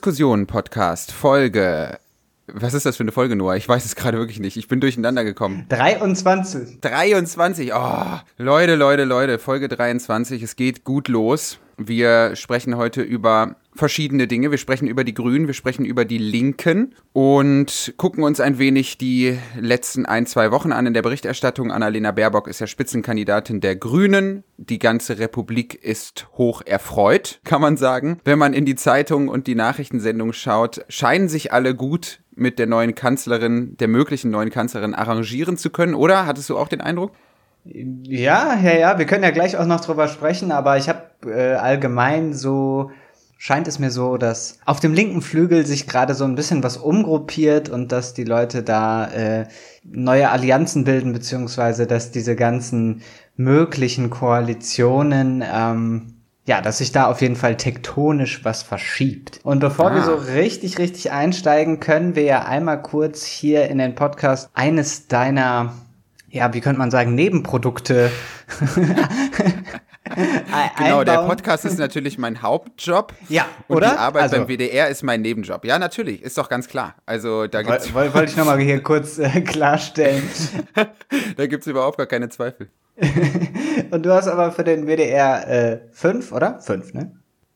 Diskussionen-Podcast, Folge. Was ist das für eine Folge, Noah? Ich weiß es gerade wirklich nicht. Ich bin durcheinander gekommen. 23. 23. Oh, Leute, Leute, Leute. Folge 23. Es geht gut los. Wir sprechen heute über verschiedene Dinge. Wir sprechen über die Grünen, wir sprechen über die Linken und gucken uns ein wenig die letzten ein, zwei Wochen an in der Berichterstattung. Annalena Baerbock ist ja Spitzenkandidatin der Grünen. Die ganze Republik ist hoch erfreut, kann man sagen. Wenn man in die Zeitung und die Nachrichtensendung schaut, scheinen sich alle gut mit der neuen Kanzlerin, der möglichen neuen Kanzlerin arrangieren zu können, oder? Hattest du auch den Eindruck? Ja, ja, ja, wir können ja gleich auch noch drüber sprechen, aber ich habe äh, allgemein so scheint es mir so, dass auf dem linken Flügel sich gerade so ein bisschen was umgruppiert und dass die Leute da äh, neue Allianzen bilden, beziehungsweise dass diese ganzen möglichen Koalitionen, ähm, ja, dass sich da auf jeden Fall tektonisch was verschiebt. Und bevor ah. wir so richtig, richtig einsteigen, können wir ja einmal kurz hier in den Podcast eines deiner ja, wie könnte man sagen, Nebenprodukte genau, der Podcast ist natürlich mein Hauptjob. Ja, und oder? Die Arbeit also, beim WDR ist mein Nebenjob. Ja, natürlich, ist doch ganz klar. Also da gibt's Wollte wollt ich nochmal hier kurz äh, klarstellen. da gibt's überhaupt gar keine Zweifel. und du hast aber für den WDR äh, fünf, oder? Fünf, ne?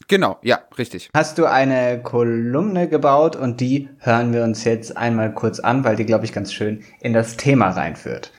Genau, ja, richtig. Hast du eine Kolumne gebaut und die hören wir uns jetzt einmal kurz an, weil die, glaube ich, ganz schön in das Thema reinführt.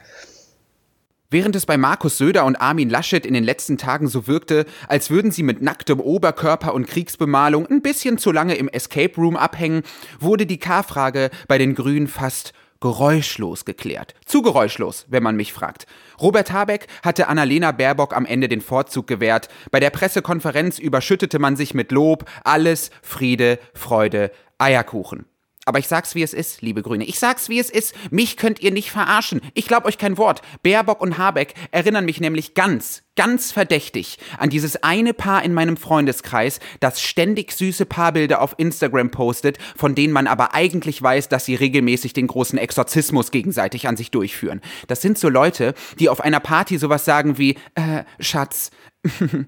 Während es bei Markus Söder und Armin Laschet in den letzten Tagen so wirkte, als würden sie mit nacktem Oberkörper und Kriegsbemalung ein bisschen zu lange im Escape Room abhängen, wurde die K-Frage bei den Grünen fast geräuschlos geklärt. Zu geräuschlos, wenn man mich fragt. Robert Habeck hatte Annalena Baerbock am Ende den Vorzug gewährt. Bei der Pressekonferenz überschüttete man sich mit Lob. Alles Friede, Freude, Eierkuchen. Aber ich sag's wie es ist, liebe Grüne. Ich sag's wie es ist. Mich könnt ihr nicht verarschen. Ich glaub euch kein Wort. Baerbock und Habeck erinnern mich nämlich ganz, ganz verdächtig an dieses eine Paar in meinem Freundeskreis, das ständig süße Paarbilder auf Instagram postet, von denen man aber eigentlich weiß, dass sie regelmäßig den großen Exorzismus gegenseitig an sich durchführen. Das sind so Leute, die auf einer Party sowas sagen wie, äh, Schatz,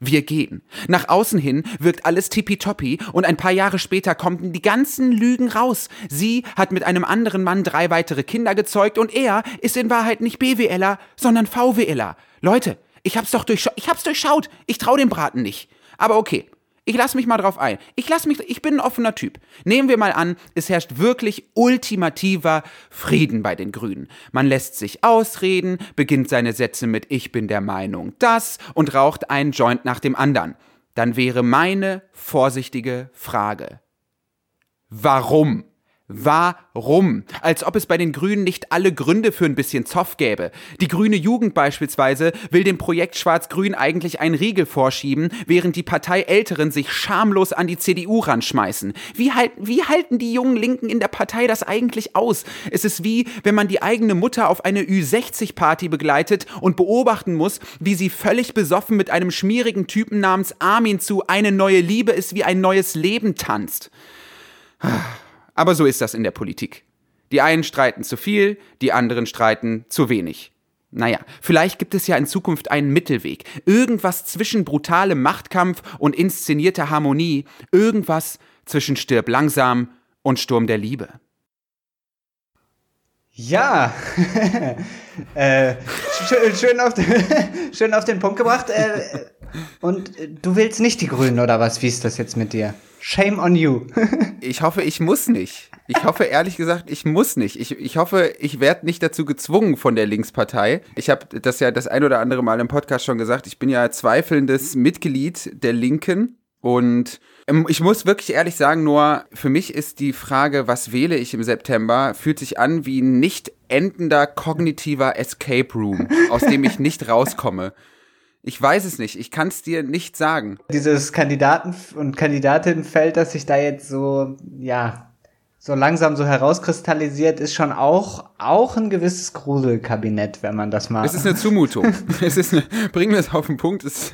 Wir gehen. Nach außen hin wirkt alles tippitoppi und ein paar Jahre später kommen die ganzen Lügen raus. Sie hat mit einem anderen Mann drei weitere Kinder gezeugt und er ist in Wahrheit nicht BWLer, sondern VWLer. Leute, ich hab's doch durchschaut. Ich hab's durchschaut. Ich trau dem Braten nicht. Aber okay, ich lasse mich mal drauf ein. Ich lass mich, ich bin ein offener Typ. Nehmen wir mal an, es herrscht wirklich ultimativer Frieden bei den Grünen. Man lässt sich ausreden, beginnt seine Sätze mit Ich bin der Meinung das und raucht einen Joint nach dem anderen. Dann wäre meine vorsichtige Frage. Warum? Warum? Als ob es bei den Grünen nicht alle Gründe für ein bisschen Zoff gäbe. Die grüne Jugend beispielsweise will dem Projekt Schwarz-Grün eigentlich einen Riegel vorschieben, während die Partei Älteren sich schamlos an die CDU ranschmeißen. Wie, halt, wie halten die jungen Linken in der Partei das eigentlich aus? Es ist wie, wenn man die eigene Mutter auf eine Ü60-Party begleitet und beobachten muss, wie sie völlig besoffen mit einem schmierigen Typen namens Armin zu Eine neue Liebe ist wie ein neues Leben tanzt. Aber so ist das in der Politik. Die einen streiten zu viel, die anderen streiten zu wenig. Naja, vielleicht gibt es ja in Zukunft einen Mittelweg. Irgendwas zwischen brutalem Machtkampf und inszenierter Harmonie. Irgendwas zwischen Stirb langsam und Sturm der Liebe. Ja, äh, schön, schön, auf den, schön auf den Punkt gebracht. Äh, und du willst nicht die Grünen oder was? Wie ist das jetzt mit dir? Shame on you. ich hoffe, ich muss nicht. Ich hoffe, ehrlich gesagt, ich muss nicht. Ich, ich hoffe, ich werde nicht dazu gezwungen von der Linkspartei. Ich habe das ja das ein oder andere Mal im Podcast schon gesagt. Ich bin ja zweifelndes Mitglied der Linken. Und ähm, ich muss wirklich ehrlich sagen, nur für mich ist die Frage, was wähle ich im September, fühlt sich an wie ein nicht endender kognitiver Escape Room, aus dem ich nicht rauskomme. Ich weiß es nicht. Ich kann es dir nicht sagen. Dieses Kandidaten- und Kandidatinnenfeld, das sich da jetzt so, ja, so langsam so herauskristallisiert, ist schon auch, auch ein gewisses Gruselkabinett, wenn man das mal. Es ist eine Zumutung. es ist eine, bringen wir es auf den Punkt. Es,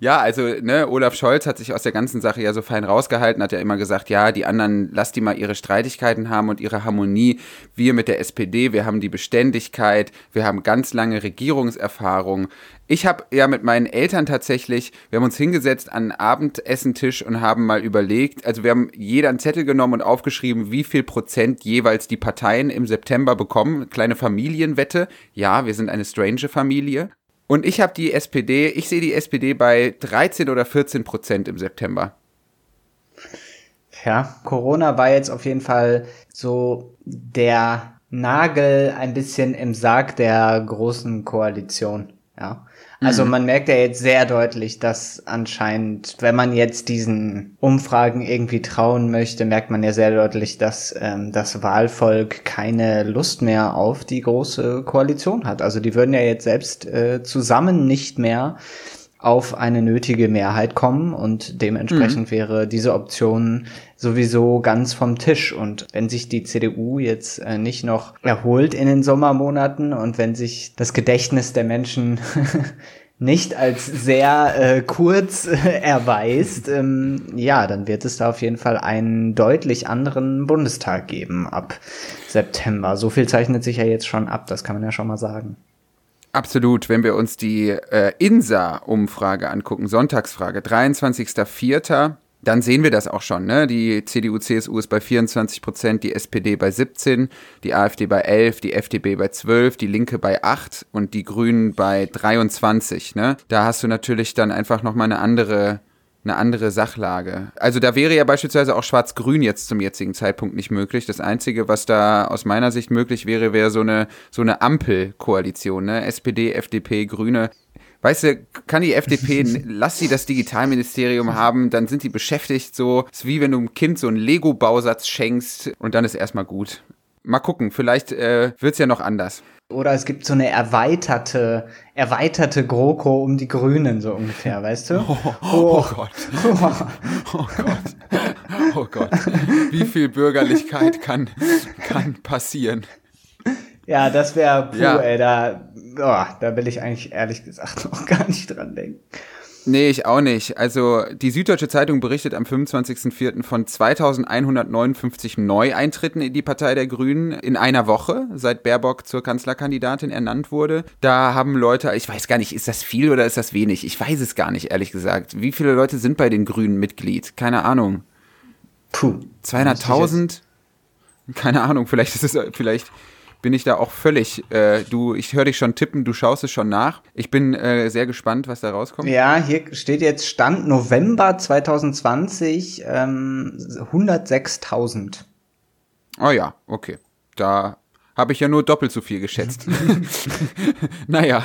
ja, also, ne, Olaf Scholz hat sich aus der ganzen Sache ja so fein rausgehalten, hat ja immer gesagt, ja, die anderen, lass die mal ihre Streitigkeiten haben und ihre Harmonie. Wir mit der SPD, wir haben die Beständigkeit, wir haben ganz lange Regierungserfahrung. Ich habe ja mit meinen Eltern tatsächlich, wir haben uns hingesetzt an einen Abendessentisch und haben mal überlegt, also wir haben jeder einen Zettel genommen und aufgeschrieben, wie viel Prozent jeweils die Parteien im September bekommen. Kleine Familienwette. Ja, wir sind eine strange Familie. Und ich habe die SPD, ich sehe die SPD bei 13 oder 14 Prozent im September. Ja, Corona war jetzt auf jeden Fall so der Nagel ein bisschen im Sarg der großen Koalition. Ja. Also mhm. man merkt ja jetzt sehr deutlich, dass anscheinend, wenn man jetzt diesen Umfragen irgendwie trauen möchte, merkt man ja sehr deutlich, dass ähm, das Wahlvolk keine Lust mehr auf die große Koalition hat. Also die würden ja jetzt selbst äh, zusammen nicht mehr auf eine nötige Mehrheit kommen und dementsprechend mhm. wäre diese Option sowieso ganz vom Tisch. Und wenn sich die CDU jetzt äh, nicht noch erholt in den Sommermonaten und wenn sich das Gedächtnis der Menschen nicht als sehr äh, kurz äh, erweist, ähm, ja, dann wird es da auf jeden Fall einen deutlich anderen Bundestag geben ab September. So viel zeichnet sich ja jetzt schon ab, das kann man ja schon mal sagen. Absolut, wenn wir uns die äh, INSA-Umfrage angucken, Sonntagsfrage, 23.04., dann sehen wir das auch schon. Ne? Die CDU, CSU ist bei 24 Prozent, die SPD bei 17, die AfD bei 11, die FDP bei 12, die Linke bei 8 und die Grünen bei 23. Ne? Da hast du natürlich dann einfach nochmal eine andere eine andere Sachlage. Also da wäre ja beispielsweise auch Schwarz-Grün jetzt zum jetzigen Zeitpunkt nicht möglich. Das Einzige, was da aus meiner Sicht möglich wäre, wäre so eine, so eine Ampelkoalition, ne? SPD, FDP, Grüne. Weißt du, kann die FDP, lass sie das Digitalministerium haben, dann sind die beschäftigt so. Es ist wie wenn du einem Kind so einen Lego-Bausatz schenkst und dann ist erstmal gut. Mal gucken, vielleicht äh, es ja noch anders. Oder es gibt so eine erweiterte, erweiterte GroKo um die Grünen, so ungefähr, weißt du? Oh, oh, oh. oh Gott. Oh Gott. Oh Gott. Wie viel Bürgerlichkeit kann, kann passieren? Ja, das wäre, ja. ey, da, oh, da will ich eigentlich ehrlich gesagt noch gar nicht dran denken. Nee, ich auch nicht. Also die Süddeutsche Zeitung berichtet am 25.04. von 2159 Neueintritten in die Partei der Grünen in einer Woche, seit Baerbock zur Kanzlerkandidatin ernannt wurde. Da haben Leute, ich weiß gar nicht, ist das viel oder ist das wenig? Ich weiß es gar nicht, ehrlich gesagt. Wie viele Leute sind bei den Grünen Mitglied? Keine Ahnung. Puh. 200.000? Keine Ahnung, vielleicht ist es, vielleicht bin ich da auch völlig, äh, du, ich höre dich schon tippen, du schaust es schon nach. Ich bin äh, sehr gespannt, was da rauskommt. Ja, hier steht jetzt Stand November 2020 ähm, 106.000. Oh ja, okay. Da habe ich ja nur doppelt so viel geschätzt. naja.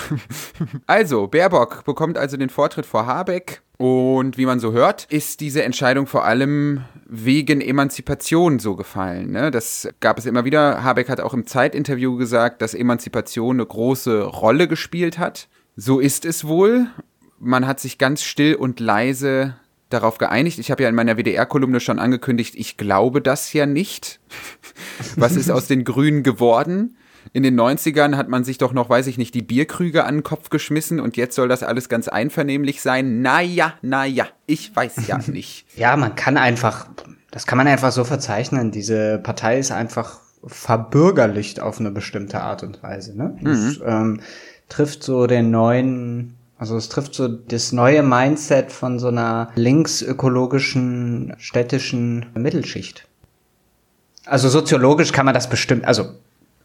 Also, Baerbock bekommt also den Vortritt vor Habeck. Und wie man so hört, ist diese Entscheidung vor allem wegen Emanzipation so gefallen. Ne? Das gab es immer wieder. Habeck hat auch im Zeitinterview gesagt, dass Emanzipation eine große Rolle gespielt hat. So ist es wohl. Man hat sich ganz still und leise darauf geeinigt. Ich habe ja in meiner WDR-Kolumne schon angekündigt, ich glaube das ja nicht. Was ist aus den Grünen geworden? In den 90ern hat man sich doch noch, weiß ich nicht, die Bierkrüge an den Kopf geschmissen und jetzt soll das alles ganz einvernehmlich sein. Naja, naja, ich weiß ja nicht. ja, man kann einfach, das kann man einfach so verzeichnen. Diese Partei ist einfach verbürgerlicht auf eine bestimmte Art und Weise. Ne? Mhm. Das, ähm, trifft so den neuen also es trifft so das neue Mindset von so einer linksökologischen städtischen Mittelschicht. Also soziologisch kann man das bestimmt, also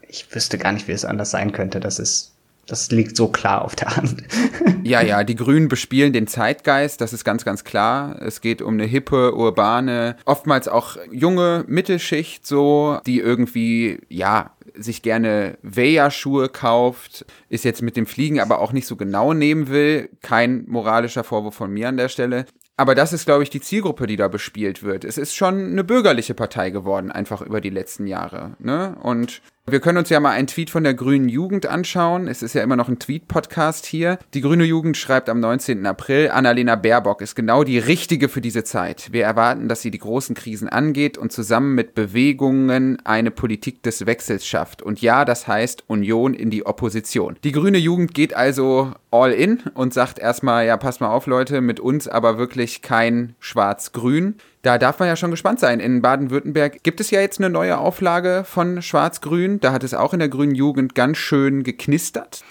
ich wüsste gar nicht, wie es anders sein könnte. Das ist, das liegt so klar auf der Hand. ja, ja, die Grünen bespielen den Zeitgeist, das ist ganz, ganz klar. Es geht um eine hippe, urbane, oftmals auch junge Mittelschicht so, die irgendwie, ja, sich gerne Veja-Schuhe kauft, ist jetzt mit dem Fliegen aber auch nicht so genau nehmen will. Kein moralischer Vorwurf von mir an der Stelle. Aber das ist, glaube ich, die Zielgruppe, die da bespielt wird. Es ist schon eine bürgerliche Partei geworden, einfach über die letzten Jahre. Ne? Und wir können uns ja mal einen Tweet von der Grünen Jugend anschauen. Es ist ja immer noch ein Tweet-Podcast hier. Die Grüne Jugend schreibt am 19. April, Annalena Baerbock ist genau die richtige für diese Zeit. Wir erwarten, dass sie die großen Krisen angeht und zusammen mit Bewegungen eine Politik des Wechsels schafft. Und ja, das heißt Union in die Opposition. Die Grüne Jugend geht also all in und sagt erstmal, ja, passt mal auf, Leute, mit uns aber wirklich kein Schwarz-Grün. Da darf man ja schon gespannt sein. In Baden-Württemberg gibt es ja jetzt eine neue Auflage von Schwarz-Grün. Da hat es auch in der grünen Jugend ganz schön geknistert.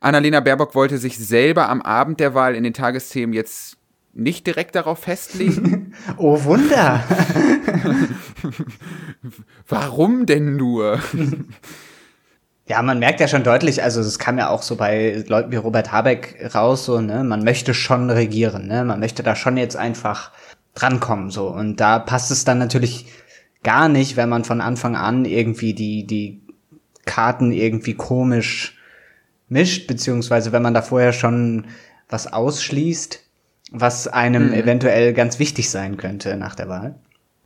Annalena Baerbock wollte sich selber am Abend der Wahl in den Tagesthemen jetzt nicht direkt darauf festlegen. oh Wunder! Warum denn nur? Ja, man merkt ja schon deutlich, also es kam ja auch so bei Leuten wie Robert Habeck raus, so, ne, man möchte schon regieren, ne, man möchte da schon jetzt einfach drankommen, so. Und da passt es dann natürlich gar nicht, wenn man von Anfang an irgendwie die, die Karten irgendwie komisch mischt, beziehungsweise wenn man da vorher schon was ausschließt, was einem mhm. eventuell ganz wichtig sein könnte nach der Wahl.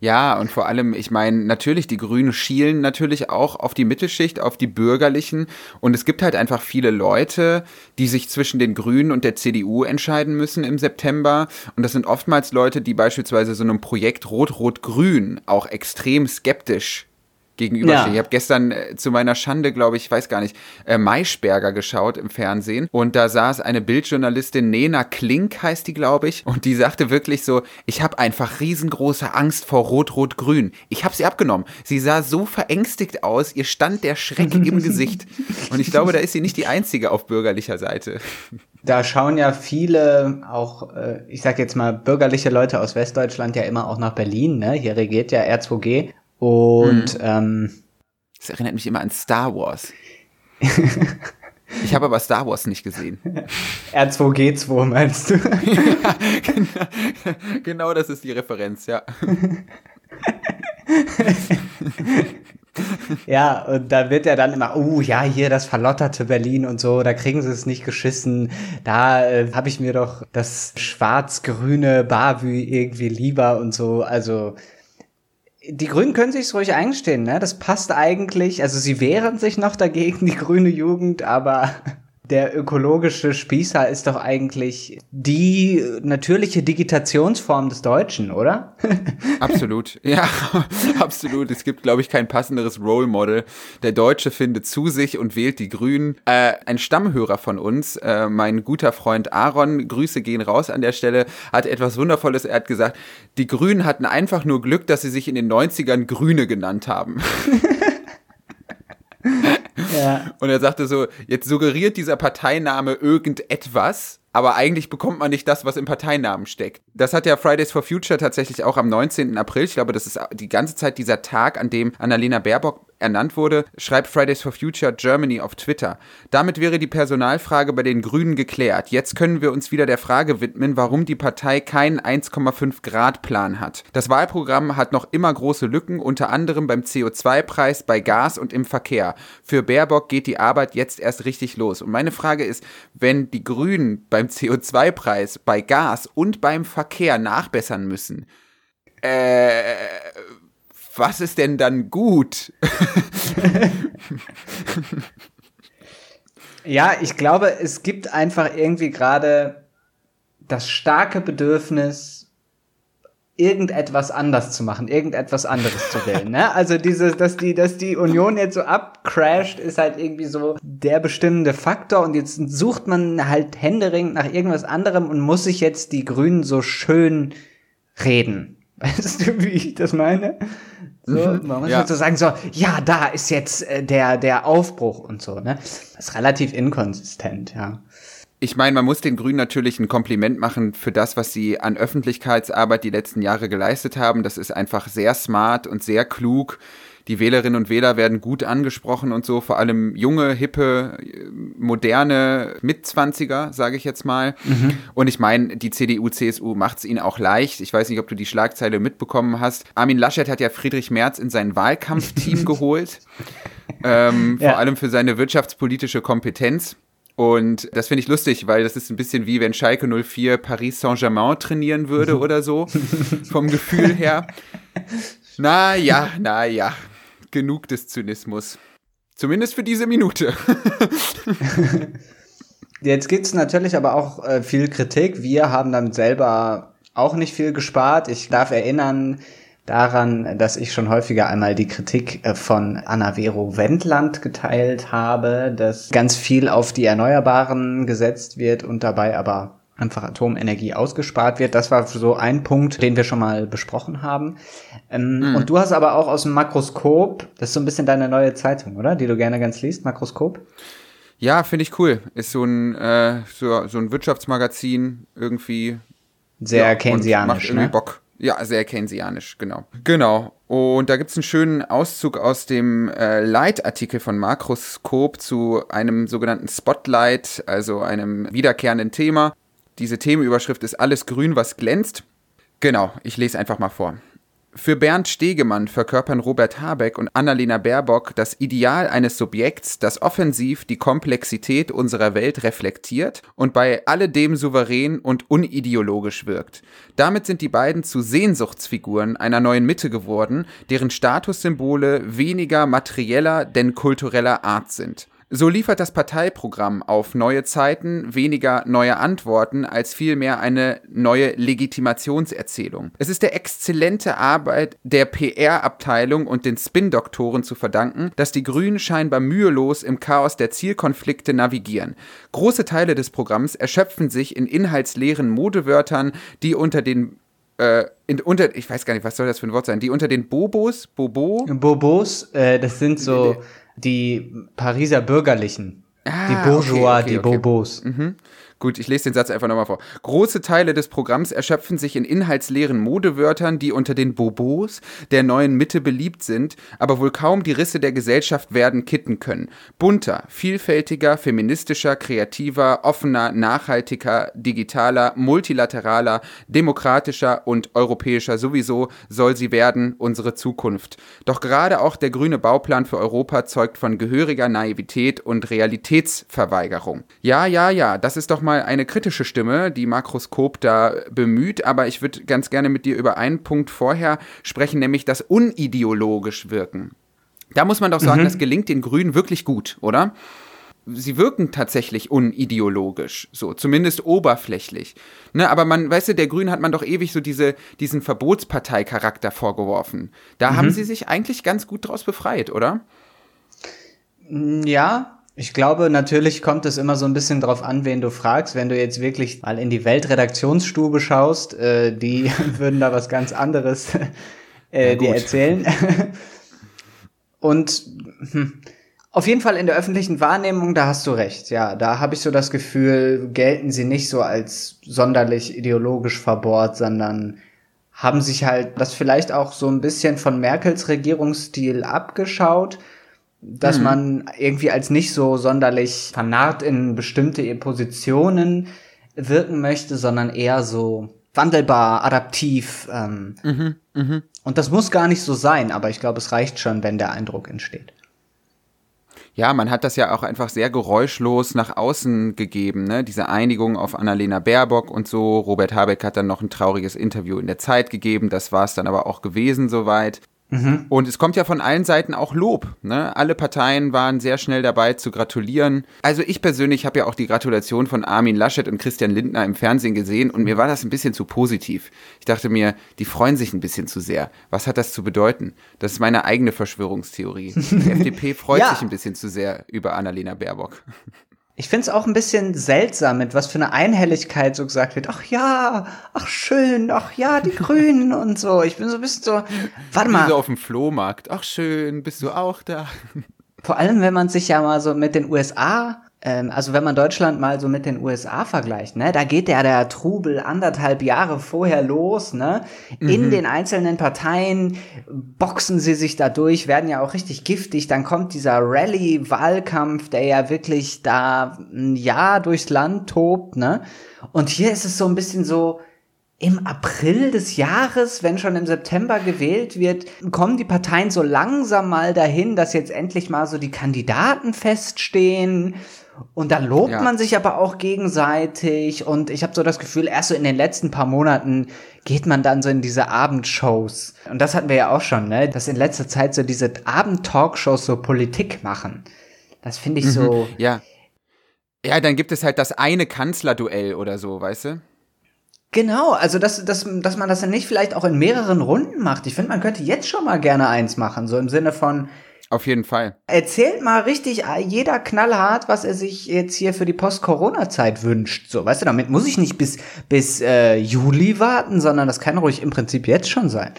Ja, und vor allem, ich meine, natürlich, die Grünen schielen natürlich auch auf die Mittelschicht, auf die Bürgerlichen. Und es gibt halt einfach viele Leute, die sich zwischen den Grünen und der CDU entscheiden müssen im September. Und das sind oftmals Leute, die beispielsweise so einem Projekt Rot-Rot-Grün auch extrem skeptisch gegenüberstehen. Ja. Ich habe gestern äh, zu meiner Schande, glaube ich, weiß gar nicht, äh, Maischberger geschaut im Fernsehen und da saß eine Bildjournalistin, Nena Klink heißt die, glaube ich, und die sagte wirklich so, ich habe einfach riesengroße Angst vor Rot-Rot-Grün. Ich habe sie abgenommen. Sie sah so verängstigt aus, ihr stand der Schreck im Gesicht. Und ich glaube, da ist sie nicht die Einzige auf bürgerlicher Seite. Da schauen ja viele, auch, äh, ich sag jetzt mal, bürgerliche Leute aus Westdeutschland ja immer auch nach Berlin, ne? Hier regiert ja R2G. Und mhm. ähm, das erinnert mich immer an Star Wars. Ich habe aber Star Wars nicht gesehen. R2G2 meinst du? ja, genau, genau das ist die Referenz, ja. ja, und da wird er dann immer, oh ja, hier das verlotterte Berlin und so, da kriegen sie es nicht geschissen. Da äh, habe ich mir doch das schwarz-grüne Bavü irgendwie lieber und so. Also die Grünen können sich ruhig eingestehen, ne? Das passt eigentlich. Also sie wehren sich noch dagegen, die grüne Jugend, aber der ökologische Spießer ist doch eigentlich die natürliche Digitationsform des Deutschen, oder? absolut, ja, absolut. Es gibt, glaube ich, kein passenderes Role Model. Der Deutsche findet zu sich und wählt die Grünen. Äh, ein Stammhörer von uns, äh, mein guter Freund Aaron, Grüße gehen raus an der Stelle, hat etwas Wundervolles. Er hat gesagt, die Grünen hatten einfach nur Glück, dass sie sich in den 90ern Grüne genannt haben. Und er sagte so, jetzt suggeriert dieser Parteiname irgendetwas, aber eigentlich bekommt man nicht das, was im Parteinamen steckt. Das hat ja Fridays for Future tatsächlich auch am 19. April, ich glaube, das ist die ganze Zeit dieser Tag, an dem Annalena Baerbock ernannt wurde, schreibt Fridays for Future Germany auf Twitter. Damit wäre die Personalfrage bei den Grünen geklärt. Jetzt können wir uns wieder der Frage widmen, warum die Partei keinen 1,5 Grad Plan hat. Das Wahlprogramm hat noch immer große Lücken, unter anderem beim CO2-Preis, bei Gas und im Verkehr. Für Baerbock geht die Arbeit jetzt erst richtig los. Und meine Frage ist, wenn die Grünen beim CO2-Preis, bei Gas und beim Verkehr nachbessern müssen, äh, was ist denn dann gut? ja, ich glaube, es gibt einfach irgendwie gerade das starke Bedürfnis, irgendetwas anders zu machen, irgendetwas anderes zu wählen. Ne? Also diese, dass die, dass die Union jetzt so abcrasht, ist halt irgendwie so der bestimmende Faktor und jetzt sucht man halt händeringend nach irgendwas anderem und muss sich jetzt die Grünen so schön reden. Weißt du, wie ich das meine? So, mhm. man muss ja. halt so sagen, so, ja, da ist jetzt äh, der, der Aufbruch und so, ne? Das ist relativ inkonsistent, ja. Ich meine, man muss den Grünen natürlich ein Kompliment machen für das, was sie an Öffentlichkeitsarbeit die letzten Jahre geleistet haben. Das ist einfach sehr smart und sehr klug. Die Wählerinnen und Wähler werden gut angesprochen und so, vor allem junge, hippe, moderne Mitzwanziger, sage ich jetzt mal. Mhm. Und ich meine, die CDU, CSU macht es ihnen auch leicht. Ich weiß nicht, ob du die Schlagzeile mitbekommen hast. Armin Laschet hat ja Friedrich Merz in sein Wahlkampfteam geholt. Ähm, ja. Vor allem für seine wirtschaftspolitische Kompetenz. Und das finde ich lustig, weil das ist ein bisschen wie wenn Schalke 04 Paris Saint-Germain trainieren würde oder so, vom Gefühl her. Na ja, na ja, genug des Zynismus. Zumindest für diese Minute. Jetzt gibt es natürlich aber auch äh, viel Kritik. Wir haben damit selber auch nicht viel gespart. Ich darf erinnern, daran, dass ich schon häufiger einmal die Kritik äh, von Anna Vero Wendland geteilt habe, dass ganz viel auf die Erneuerbaren gesetzt wird und dabei aber einfach Atomenergie ausgespart wird. Das war so ein Punkt, den wir schon mal besprochen haben. Ähm, mhm. Und du hast aber auch aus dem Makroskop, das ist so ein bisschen deine neue Zeitung, oder? Die du gerne ganz liest, Makroskop? Ja, finde ich cool. Ist so ein, äh, so, so ein Wirtschaftsmagazin irgendwie. Sehr ja, keynesianisch. Macht irgendwie ne? Bock. Ja, sehr keynesianisch, genau. Genau. Und da gibt es einen schönen Auszug aus dem äh, Leitartikel von Makroskop zu einem sogenannten Spotlight, also einem wiederkehrenden Thema. Diese Themenüberschrift ist Alles grün, was glänzt. Genau, ich lese einfach mal vor. Für Bernd Stegemann verkörpern Robert Habeck und Annalena Baerbock das Ideal eines Subjekts, das offensiv die Komplexität unserer Welt reflektiert und bei alledem souverän und unideologisch wirkt. Damit sind die beiden zu Sehnsuchtsfiguren einer neuen Mitte geworden, deren Statussymbole weniger materieller denn kultureller Art sind. So liefert das Parteiprogramm auf neue Zeiten weniger neue Antworten als vielmehr eine neue Legitimationserzählung. Es ist der exzellente Arbeit der PR-Abteilung und den Spin-Doktoren zu verdanken, dass die Grünen scheinbar mühelos im Chaos der Zielkonflikte navigieren. Große Teile des Programms erschöpfen sich in inhaltsleeren Modewörtern, die unter den äh, in, unter, ich weiß gar nicht, was soll das für ein Wort sein, die unter den Bobos, Bobo? Bobos, äh, das sind so die Pariser Bürgerlichen. Ah, die Bourgeois, okay, okay, die okay. Bobos. Mhm. Gut, ich lese den Satz einfach nochmal vor. Große Teile des Programms erschöpfen sich in inhaltsleeren Modewörtern, die unter den Bobos der neuen Mitte beliebt sind, aber wohl kaum die Risse der Gesellschaft werden kitten können. Bunter, vielfältiger, feministischer, kreativer, offener, nachhaltiger, digitaler, multilateraler, demokratischer und europäischer sowieso soll sie werden, unsere Zukunft. Doch gerade auch der grüne Bauplan für Europa zeugt von gehöriger Naivität und Realitätsverweigerung. Ja, ja, ja, das ist doch mal eine kritische Stimme, die Makroskop da bemüht, aber ich würde ganz gerne mit dir über einen Punkt vorher sprechen, nämlich das unideologisch wirken. Da muss man doch sagen, mhm. das gelingt den Grünen wirklich gut, oder? sie wirken tatsächlich unideologisch, so zumindest oberflächlich. Ne, aber man, weißt du, der Grünen hat man doch ewig so diese, diesen Verbotsparteicharakter vorgeworfen. Da mhm. haben sie sich eigentlich ganz gut draus befreit, oder? Ja, ich glaube, natürlich kommt es immer so ein bisschen drauf an, wen du fragst. Wenn du jetzt wirklich mal in die Weltredaktionsstube schaust, äh, die würden da was ganz anderes äh, dir erzählen. Und hm, auf jeden Fall in der öffentlichen Wahrnehmung, da hast du recht. Ja, da habe ich so das Gefühl, gelten sie nicht so als sonderlich ideologisch verbohrt, sondern haben sich halt das vielleicht auch so ein bisschen von Merkels Regierungsstil abgeschaut dass mhm. man irgendwie als nicht so sonderlich vernarrt in bestimmte Positionen wirken möchte, sondern eher so wandelbar, adaptiv. Ähm, mhm, mh. Und das muss gar nicht so sein, aber ich glaube, es reicht schon, wenn der Eindruck entsteht. Ja, man hat das ja auch einfach sehr geräuschlos nach außen gegeben, ne? Diese Einigung auf Annalena Baerbock und so. Robert Habeck hat dann noch ein trauriges Interview in der Zeit gegeben. Das war es dann aber auch gewesen soweit. Mhm. Und es kommt ja von allen Seiten auch Lob. Ne? Alle Parteien waren sehr schnell dabei zu gratulieren. Also ich persönlich habe ja auch die Gratulation von Armin Laschet und Christian Lindner im Fernsehen gesehen und mir war das ein bisschen zu positiv. Ich dachte mir, die freuen sich ein bisschen zu sehr. Was hat das zu bedeuten? Das ist meine eigene Verschwörungstheorie. Die FDP freut ja. sich ein bisschen zu sehr über Annalena Baerbock. Ich finde es auch ein bisschen seltsam, mit was für eine Einhelligkeit so gesagt wird. Ach ja, ach schön, ach ja, die Grünen und so. Ich bin so ein bisschen so, warte mal. Wie so auf dem Flohmarkt. Ach schön, bist du auch da? Vor allem, wenn man sich ja mal so mit den USA also wenn man Deutschland mal so mit den USA vergleicht, ne, da geht ja der Trubel anderthalb Jahre vorher los, ne? In mhm. den einzelnen Parteien boxen sie sich da durch, werden ja auch richtig giftig. Dann kommt dieser Rallye-Wahlkampf, der ja wirklich da ein Jahr durchs Land tobt, ne? Und hier ist es so ein bisschen so, im April des Jahres, wenn schon im September gewählt wird, kommen die Parteien so langsam mal dahin, dass jetzt endlich mal so die Kandidaten feststehen und da lobt ja. man sich aber auch gegenseitig. Und ich habe so das Gefühl, erst so in den letzten paar Monaten geht man dann so in diese Abendshows. Und das hatten wir ja auch schon, ne? Dass in letzter Zeit so diese Abend-Talkshows so Politik machen. Das finde ich mhm. so. Ja. Ja, dann gibt es halt das eine Kanzlerduell oder so, weißt du? Genau, also dass, dass, dass man das dann nicht vielleicht auch in mehreren Runden macht. Ich finde, man könnte jetzt schon mal gerne eins machen, so im Sinne von, auf jeden Fall. Erzählt mal richtig äh, jeder knallhart, was er sich jetzt hier für die Post-Corona-Zeit wünscht. So, weißt du, damit muss ich nicht bis, bis äh, Juli warten, sondern das kann ruhig im Prinzip jetzt schon sein.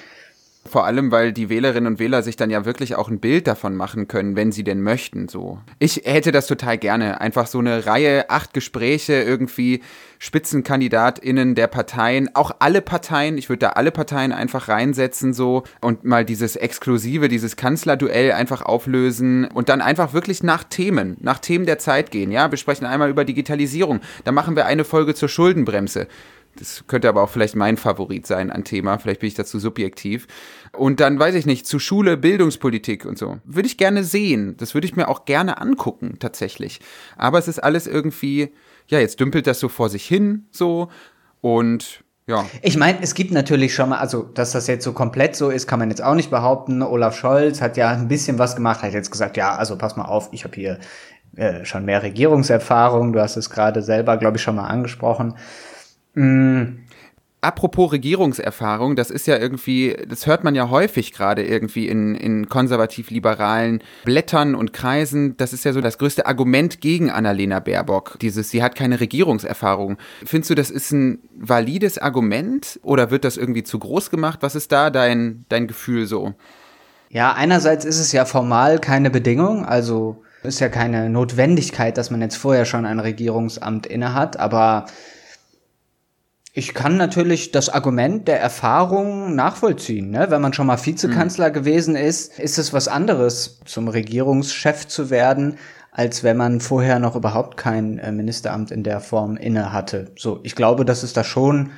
Vor allem, weil die Wählerinnen und Wähler sich dann ja wirklich auch ein Bild davon machen können, wenn sie denn möchten, so. Ich hätte das total gerne. Einfach so eine Reihe, acht Gespräche irgendwie, SpitzenkandidatInnen der Parteien, auch alle Parteien, ich würde da alle Parteien einfach reinsetzen, so, und mal dieses Exklusive, dieses Kanzlerduell einfach auflösen und dann einfach wirklich nach Themen, nach Themen der Zeit gehen, ja. Wir sprechen einmal über Digitalisierung. Da machen wir eine Folge zur Schuldenbremse. Das könnte aber auch vielleicht mein Favorit sein an Thema. Vielleicht bin ich dazu subjektiv. Und dann weiß ich nicht, zu Schule, Bildungspolitik und so. Würde ich gerne sehen. Das würde ich mir auch gerne angucken, tatsächlich. Aber es ist alles irgendwie, ja, jetzt dümpelt das so vor sich hin, so. Und ja. Ich meine, es gibt natürlich schon mal, also dass das jetzt so komplett so ist, kann man jetzt auch nicht behaupten. Olaf Scholz hat ja ein bisschen was gemacht, hat jetzt gesagt, ja, also pass mal auf, ich habe hier äh, schon mehr Regierungserfahrung. Du hast es gerade selber, glaube ich, schon mal angesprochen. Mm. Apropos Regierungserfahrung, das ist ja irgendwie, das hört man ja häufig gerade irgendwie in, in konservativ-liberalen Blättern und Kreisen. Das ist ja so das größte Argument gegen Annalena Baerbock. Dieses, sie hat keine Regierungserfahrung. Findest du, das ist ein valides Argument oder wird das irgendwie zu groß gemacht? Was ist da dein, dein Gefühl so? Ja, einerseits ist es ja formal keine Bedingung, also ist ja keine Notwendigkeit, dass man jetzt vorher schon ein Regierungsamt innehat, aber ich kann natürlich das Argument der Erfahrung nachvollziehen. Ne? Wenn man schon mal Vizekanzler mhm. gewesen ist, ist es was anderes, zum Regierungschef zu werden, als wenn man vorher noch überhaupt kein äh, Ministeramt in der Form inne hatte. So, ich glaube, das ist da schon.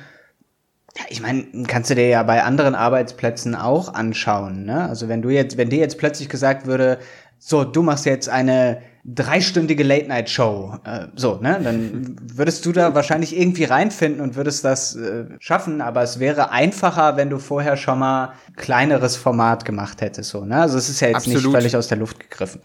Ja, ich meine, kannst du dir ja bei anderen Arbeitsplätzen auch anschauen. Ne? Also wenn du jetzt, wenn dir jetzt plötzlich gesagt würde, so, du machst jetzt eine dreistündige Late-Night-Show. Äh, so, ne? Dann würdest du da wahrscheinlich irgendwie reinfinden und würdest das äh, schaffen, aber es wäre einfacher, wenn du vorher schon mal kleineres Format gemacht hättest. So, ne? Also es ist ja jetzt Absolut. nicht völlig aus der Luft gegriffen.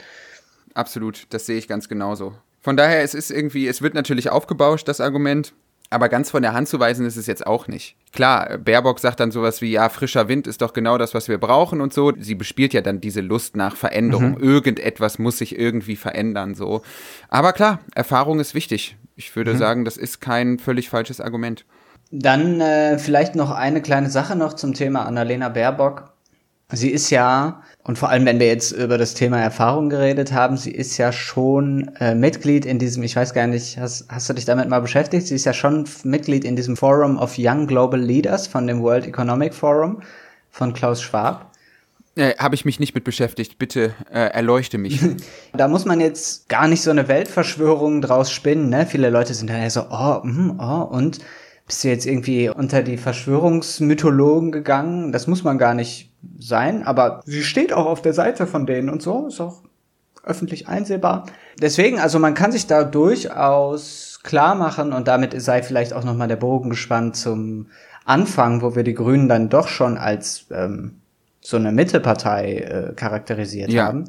Absolut, das sehe ich ganz genauso. Von daher, es ist irgendwie, es wird natürlich aufgebauscht, das Argument. Aber ganz von der Hand zu weisen ist es jetzt auch nicht. Klar, Baerbock sagt dann sowas wie, ja, frischer Wind ist doch genau das, was wir brauchen und so. Sie bespielt ja dann diese Lust nach Veränderung. Mhm. Irgendetwas muss sich irgendwie verändern, so. Aber klar, Erfahrung ist wichtig. Ich würde mhm. sagen, das ist kein völlig falsches Argument. Dann äh, vielleicht noch eine kleine Sache noch zum Thema Annalena Baerbock. Sie ist ja und vor allem, wenn wir jetzt über das Thema Erfahrung geredet haben, sie ist ja schon äh, Mitglied in diesem, ich weiß gar nicht, hast, hast du dich damit mal beschäftigt? Sie ist ja schon Mitglied in diesem Forum of Young Global Leaders von dem World Economic Forum von Klaus Schwab. Äh, Habe ich mich nicht mit beschäftigt. Bitte äh, erleuchte mich. da muss man jetzt gar nicht so eine Weltverschwörung draus spinnen. Ne? Viele Leute sind dann ja so, oh, mm, oh, und bist du jetzt irgendwie unter die Verschwörungsmythologen gegangen? Das muss man gar nicht sein, aber sie steht auch auf der Seite von denen und so, ist auch öffentlich einsehbar. Deswegen, also man kann sich da durchaus klar machen und damit sei vielleicht auch nochmal der Bogen gespannt zum Anfang, wo wir die Grünen dann doch schon als ähm, so eine Mittepartei äh, charakterisiert ja. haben.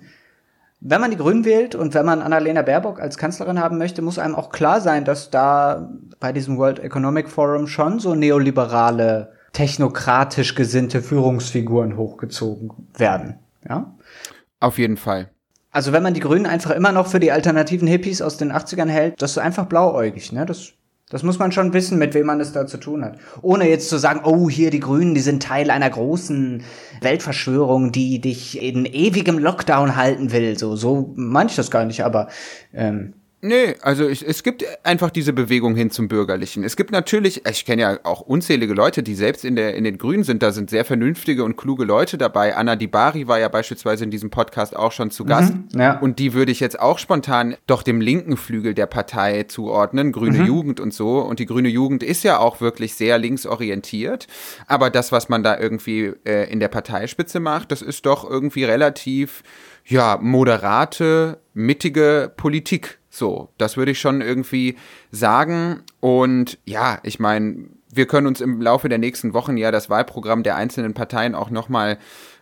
Wenn man die Grünen wählt und wenn man Annalena Baerbock als Kanzlerin haben möchte, muss einem auch klar sein, dass da bei diesem World Economic Forum schon so neoliberale technokratisch gesinnte Führungsfiguren hochgezogen werden. Ja? Auf jeden Fall. Also wenn man die Grünen einfach immer noch für die alternativen Hippies aus den 80ern hält, das ist einfach blauäugig, ne? Das, das muss man schon wissen, mit wem man es da zu tun hat. Ohne jetzt zu sagen, oh, hier die Grünen, die sind Teil einer großen Weltverschwörung, die dich in ewigem Lockdown halten will. So, so meine ich das gar nicht, aber ähm, Nee, also ich, es gibt einfach diese Bewegung hin zum Bürgerlichen. Es gibt natürlich, ich kenne ja auch unzählige Leute, die selbst in, der, in den Grünen sind, da sind sehr vernünftige und kluge Leute dabei. Anna Dibari war ja beispielsweise in diesem Podcast auch schon zu Gast. Mhm, ja. Und die würde ich jetzt auch spontan doch dem linken Flügel der Partei zuordnen, Grüne mhm. Jugend und so. Und die Grüne Jugend ist ja auch wirklich sehr linksorientiert. Aber das, was man da irgendwie äh, in der Parteispitze macht, das ist doch irgendwie relativ, ja, moderate, mittige Politik so, das würde ich schon irgendwie sagen. Und ja, ich meine, wir können uns im Laufe der nächsten Wochen ja das Wahlprogramm der einzelnen Parteien auch nochmal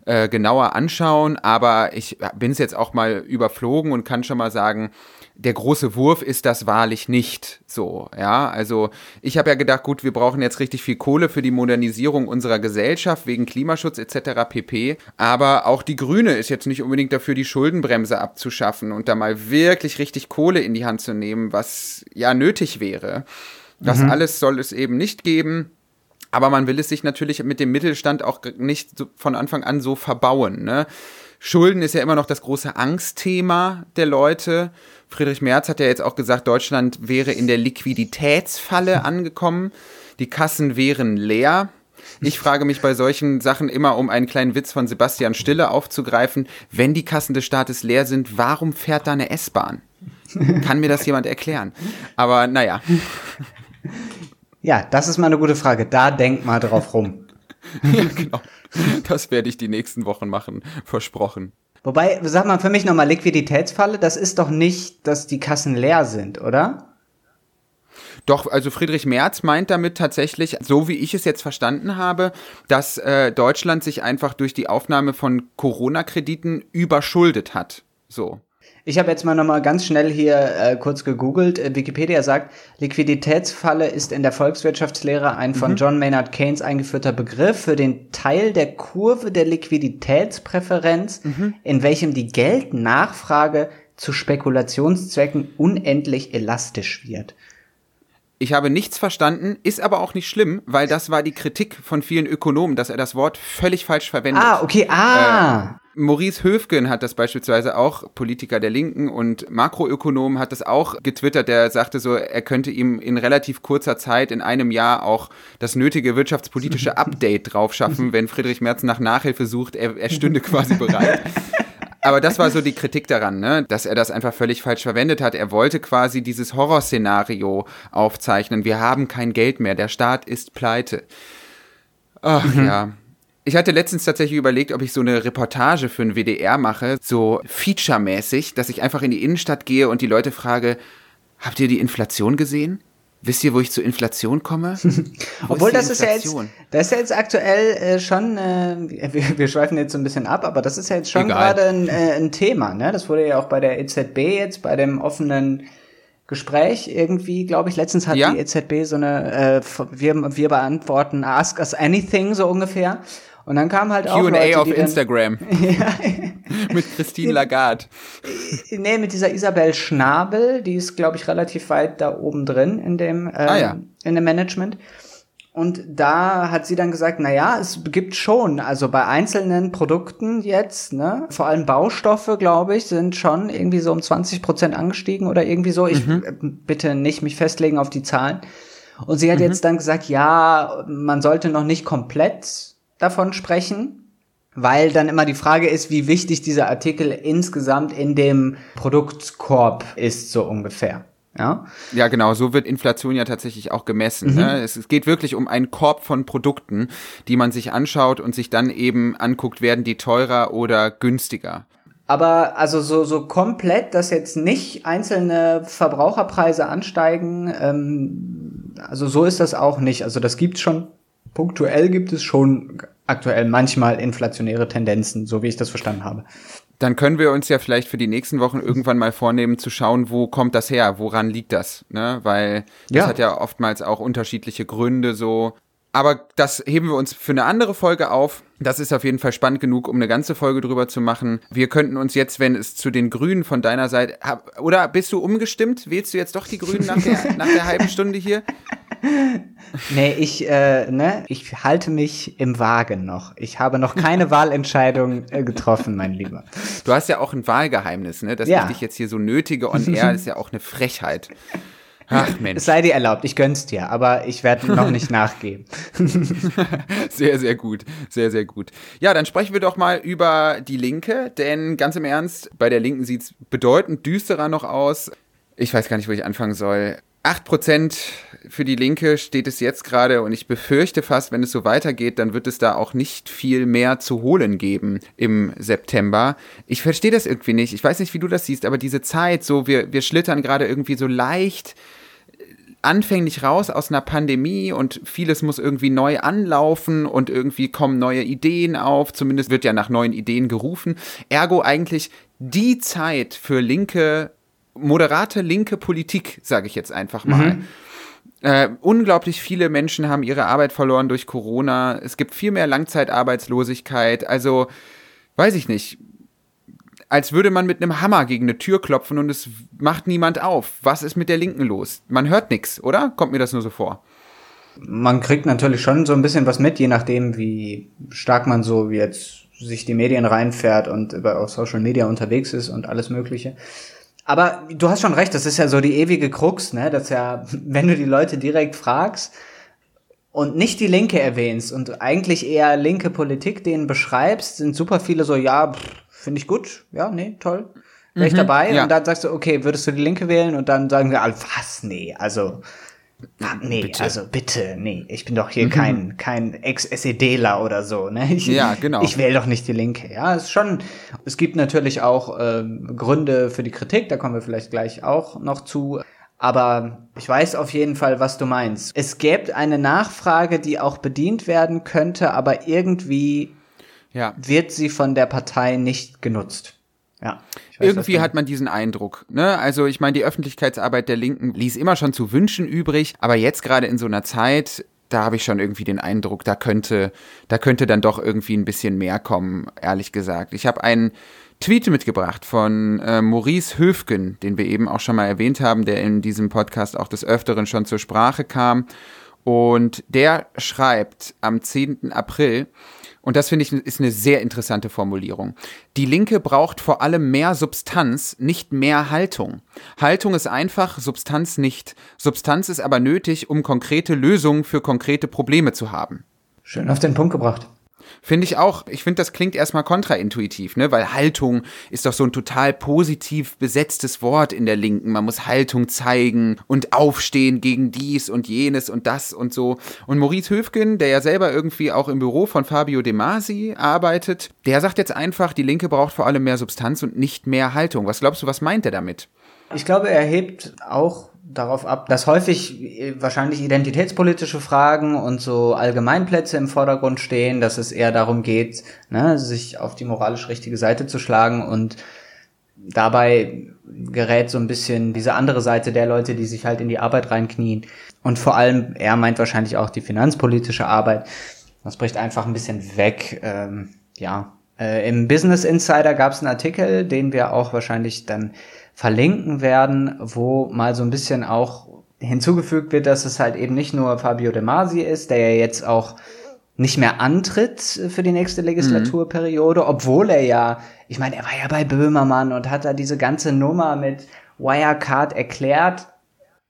äh, genauer anschauen. Aber ich bin es jetzt auch mal überflogen und kann schon mal sagen, der große Wurf ist das wahrlich nicht so. Ja, also ich habe ja gedacht, gut, wir brauchen jetzt richtig viel Kohle für die Modernisierung unserer Gesellschaft wegen Klimaschutz etc. pp. Aber auch die Grüne ist jetzt nicht unbedingt dafür, die Schuldenbremse abzuschaffen und da mal wirklich richtig Kohle in die Hand zu nehmen, was ja nötig wäre. Das mhm. alles soll es eben nicht geben. Aber man will es sich natürlich mit dem Mittelstand auch nicht so von Anfang an so verbauen. Ne? Schulden ist ja immer noch das große Angstthema der Leute. Friedrich Merz hat ja jetzt auch gesagt, Deutschland wäre in der Liquiditätsfalle angekommen. Die Kassen wären leer. Ich frage mich bei solchen Sachen immer, um einen kleinen Witz von Sebastian Stille aufzugreifen, wenn die Kassen des Staates leer sind, warum fährt da eine S-Bahn? Kann mir das jemand erklären? Aber naja. Ja, das ist mal eine gute Frage. Da denk mal drauf rum. ja, genau. Das werde ich die nächsten Wochen machen, versprochen. Wobei, sag mal für mich nochmal, Liquiditätsfalle, das ist doch nicht, dass die Kassen leer sind, oder? Doch, also Friedrich Merz meint damit tatsächlich, so wie ich es jetzt verstanden habe, dass äh, Deutschland sich einfach durch die Aufnahme von Corona-Krediten überschuldet hat. So. Ich habe jetzt mal nochmal ganz schnell hier äh, kurz gegoogelt. Äh, Wikipedia sagt, Liquiditätsfalle ist in der Volkswirtschaftslehre ein von mhm. John Maynard Keynes eingeführter Begriff für den Teil der Kurve der Liquiditätspräferenz, mhm. in welchem die Geldnachfrage zu Spekulationszwecken unendlich elastisch wird. Ich habe nichts verstanden, ist aber auch nicht schlimm, weil das war die Kritik von vielen Ökonomen, dass er das Wort völlig falsch verwendet. Ah, okay, ah. Äh, Maurice Höfgen hat das beispielsweise auch, Politiker der Linken und Makroökonom hat das auch getwittert, der sagte so, er könnte ihm in relativ kurzer Zeit, in einem Jahr auch das nötige wirtschaftspolitische Update drauf schaffen, wenn Friedrich Merz nach Nachhilfe sucht, er, er stünde quasi bereit. Aber das war so die Kritik daran, ne? dass er das einfach völlig falsch verwendet hat. Er wollte quasi dieses Horrorszenario aufzeichnen. Wir haben kein Geld mehr, der Staat ist pleite. Ach mhm. ja. Ich hatte letztens tatsächlich überlegt, ob ich so eine Reportage für ein WDR mache, so featuremäßig, dass ich einfach in die Innenstadt gehe und die Leute frage, habt ihr die Inflation gesehen? Wisst ihr, wo ich zur Inflation komme? Obwohl das ist ja jetzt, das ist ja jetzt aktuell äh, schon, äh, wir, wir schweifen jetzt so ein bisschen ab, aber das ist ja jetzt schon gerade ein, äh, ein Thema, ne? Das wurde ja auch bei der EZB jetzt bei dem offenen Gespräch irgendwie, glaube ich, letztens hat ja? die EZB so eine, äh, wir, wir beantworten Ask Us Anything so ungefähr. Und dann kam halt auch Q&A auf Instagram. ja. mit Christine Lagarde. nee, mit dieser Isabel Schnabel, die ist, glaube ich, relativ weit da oben drin in dem, äh, ah, ja. in dem Management. Und da hat sie dann gesagt, na ja, es gibt schon, also bei einzelnen Produkten jetzt, ne, vor allem Baustoffe, glaube ich, sind schon irgendwie so um 20 Prozent angestiegen oder irgendwie so. Ich mhm. Äh, bitte nicht mich festlegen auf die Zahlen. Und sie hat mhm. jetzt dann gesagt, ja, man sollte noch nicht komplett davon sprechen, weil dann immer die Frage ist, wie wichtig dieser Artikel insgesamt in dem Produktkorb ist, so ungefähr. Ja? ja, genau, so wird Inflation ja tatsächlich auch gemessen. Mhm. Ne? Es, es, geht wirklich um einen Korb von Produkten, die man sich anschaut und sich dann eben anguckt, werden die teurer oder günstiger. Aber also so, so komplett, dass jetzt nicht einzelne Verbraucherpreise ansteigen, ähm, also so ist das auch nicht. Also das gibt schon, punktuell gibt es schon aktuell manchmal inflationäre Tendenzen, so wie ich das verstanden habe. Dann können wir uns ja vielleicht für die nächsten Wochen irgendwann mal vornehmen zu schauen, wo kommt das her, woran liegt das, ne? Weil das ja. hat ja oftmals auch unterschiedliche Gründe so. Aber das heben wir uns für eine andere Folge auf. Das ist auf jeden Fall spannend genug, um eine ganze Folge drüber zu machen. Wir könnten uns jetzt, wenn es zu den Grünen von deiner Seite, oder bist du umgestimmt? Wählst du jetzt doch die Grünen nach der, nach der halben Stunde hier? Nee, ich, äh, ne, ich halte mich im Wagen noch. Ich habe noch keine Wahlentscheidung äh, getroffen, mein Lieber. Du hast ja auch ein Wahlgeheimnis, ne? Dass ja. ich dich jetzt hier so nötige on air, ist ja auch eine Frechheit. Ach Mensch. Es sei dir erlaubt, ich gönn's dir, aber ich werde noch nicht nachgeben. sehr, sehr gut, sehr, sehr gut. Ja, dann sprechen wir doch mal über die Linke, denn ganz im Ernst, bei der Linken sieht's bedeutend düsterer noch aus. Ich weiß gar nicht, wo ich anfangen soll. 8% für die Linke steht es jetzt gerade und ich befürchte fast, wenn es so weitergeht, dann wird es da auch nicht viel mehr zu holen geben im September. Ich verstehe das irgendwie nicht. Ich weiß nicht, wie du das siehst, aber diese Zeit, so wir, wir schlittern gerade irgendwie so leicht äh, anfänglich raus aus einer Pandemie und vieles muss irgendwie neu anlaufen und irgendwie kommen neue Ideen auf. Zumindest wird ja nach neuen Ideen gerufen. Ergo eigentlich die Zeit für linke moderate linke Politik, sage ich jetzt einfach mal. Mhm. Äh, unglaublich viele Menschen haben ihre Arbeit verloren durch Corona. Es gibt viel mehr Langzeitarbeitslosigkeit. Also, weiß ich nicht. Als würde man mit einem Hammer gegen eine Tür klopfen und es macht niemand auf. Was ist mit der Linken los? Man hört nichts, oder? Kommt mir das nur so vor? Man kriegt natürlich schon so ein bisschen was mit, je nachdem, wie stark man so jetzt sich die Medien reinfährt und über auf Social Media unterwegs ist und alles Mögliche. Aber du hast schon recht, das ist ja so die ewige Krux, ne? Dass ja, wenn du die Leute direkt fragst und nicht die Linke erwähnst und eigentlich eher linke Politik denen beschreibst, sind super viele so, ja, finde ich gut, ja, nee, toll, wäre ich mhm, dabei. Ja. Und dann sagst du, okay, würdest du die Linke wählen? Und dann sagen wir, was, nee, also Ah, nee, bitte. also bitte, nee, ich bin doch hier mhm. kein, kein Ex-SEDler oder so, ne? Ich, ja, genau. Ich wähle doch nicht die Linke, ja, ist schon, es gibt natürlich auch äh, Gründe für die Kritik, da kommen wir vielleicht gleich auch noch zu, aber ich weiß auf jeden Fall, was du meinst. Es gäbe eine Nachfrage, die auch bedient werden könnte, aber irgendwie ja. wird sie von der Partei nicht genutzt. Ja. Irgendwie hat man diesen Eindruck. Ne? Also ich meine, die Öffentlichkeitsarbeit der Linken ließ immer schon zu wünschen übrig, aber jetzt gerade in so einer Zeit, da habe ich schon irgendwie den Eindruck, da könnte, da könnte dann doch irgendwie ein bisschen mehr kommen, ehrlich gesagt. Ich habe einen Tweet mitgebracht von äh, Maurice Höfgen, den wir eben auch schon mal erwähnt haben, der in diesem Podcast auch des Öfteren schon zur Sprache kam. Und der schreibt am 10. April, und das finde ich ist eine sehr interessante Formulierung. Die Linke braucht vor allem mehr Substanz, nicht mehr Haltung. Haltung ist einfach, Substanz nicht. Substanz ist aber nötig, um konkrete Lösungen für konkrete Probleme zu haben. Schön auf den Punkt gebracht. Finde ich auch. Ich finde, das klingt erstmal kontraintuitiv, ne? Weil Haltung ist doch so ein total positiv besetztes Wort in der Linken. Man muss Haltung zeigen und aufstehen gegen dies und jenes und das und so. Und Maurice Höfgen, der ja selber irgendwie auch im Büro von Fabio De Masi arbeitet, der sagt jetzt einfach, die Linke braucht vor allem mehr Substanz und nicht mehr Haltung. Was glaubst du, was meint er damit? Ich glaube, er hebt auch darauf ab, dass häufig äh, wahrscheinlich identitätspolitische Fragen und so Allgemeinplätze im Vordergrund stehen, dass es eher darum geht, ne, sich auf die moralisch richtige Seite zu schlagen und dabei gerät so ein bisschen diese andere Seite der Leute, die sich halt in die Arbeit reinknien. Und vor allem, er meint wahrscheinlich auch die finanzpolitische Arbeit. Das bricht einfach ein bisschen weg. Ähm, ja, äh, im Business Insider gab es einen Artikel, den wir auch wahrscheinlich dann verlinken werden, wo mal so ein bisschen auch hinzugefügt wird, dass es halt eben nicht nur Fabio De Masi ist, der ja jetzt auch nicht mehr antritt für die nächste Legislaturperiode, mhm. obwohl er ja, ich meine, er war ja bei Böhmermann und hat da diese ganze Nummer mit Wirecard erklärt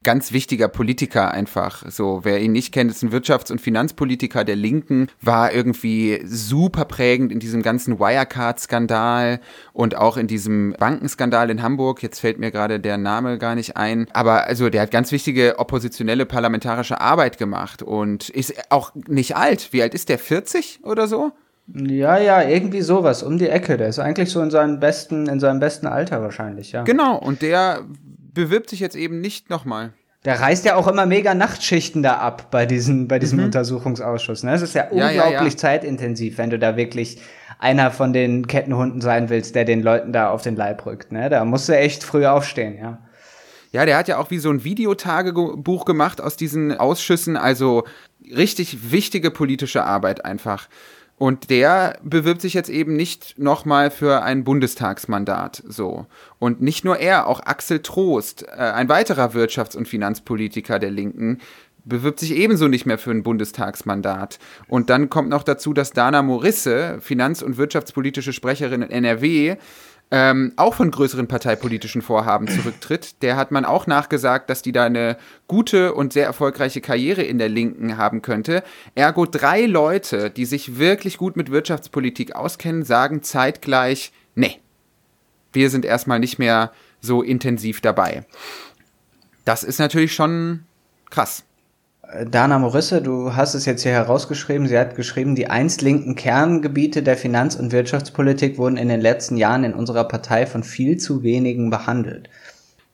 ganz wichtiger Politiker einfach. So, wer ihn nicht kennt, ist ein Wirtschafts- und Finanzpolitiker der Linken, war irgendwie super prägend in diesem ganzen Wirecard-Skandal und auch in diesem Bankenskandal in Hamburg. Jetzt fällt mir gerade der Name gar nicht ein. Aber also, der hat ganz wichtige oppositionelle parlamentarische Arbeit gemacht und ist auch nicht alt. Wie alt ist der? 40 oder so? Ja, ja, irgendwie sowas um die Ecke. Der ist eigentlich so in seinem besten, in seinem besten Alter wahrscheinlich, ja. Genau, und der bewirbt sich jetzt eben nicht nochmal. Der reißt ja auch immer mega Nachtschichten da ab bei, diesen, bei diesem mhm. Untersuchungsausschuss. Ne? Das ist ja, ja unglaublich ja, ja. zeitintensiv, wenn du da wirklich einer von den Kettenhunden sein willst, der den Leuten da auf den Leib rückt. Ne? Da musst du echt früh aufstehen, ja. Ja, der hat ja auch wie so ein Videotagebuch gemacht aus diesen Ausschüssen, also richtig wichtige politische Arbeit einfach. Und der bewirbt sich jetzt eben nicht nochmal für ein Bundestagsmandat so. Und nicht nur er, auch Axel Trost, äh, ein weiterer Wirtschafts- und Finanzpolitiker der Linken, bewirbt sich ebenso nicht mehr für ein Bundestagsmandat. Und dann kommt noch dazu, dass Dana Morisse, finanz- und wirtschaftspolitische Sprecherin in NRW, ähm, auch von größeren parteipolitischen Vorhaben zurücktritt. Der hat man auch nachgesagt, dass die da eine gute und sehr erfolgreiche Karriere in der Linken haben könnte. Ergo drei Leute, die sich wirklich gut mit Wirtschaftspolitik auskennen, sagen zeitgleich, nee, wir sind erstmal nicht mehr so intensiv dabei. Das ist natürlich schon krass. Dana Morisse, du hast es jetzt hier herausgeschrieben. Sie hat geschrieben, die einst linken Kerngebiete der Finanz- und Wirtschaftspolitik wurden in den letzten Jahren in unserer Partei von viel zu wenigen behandelt.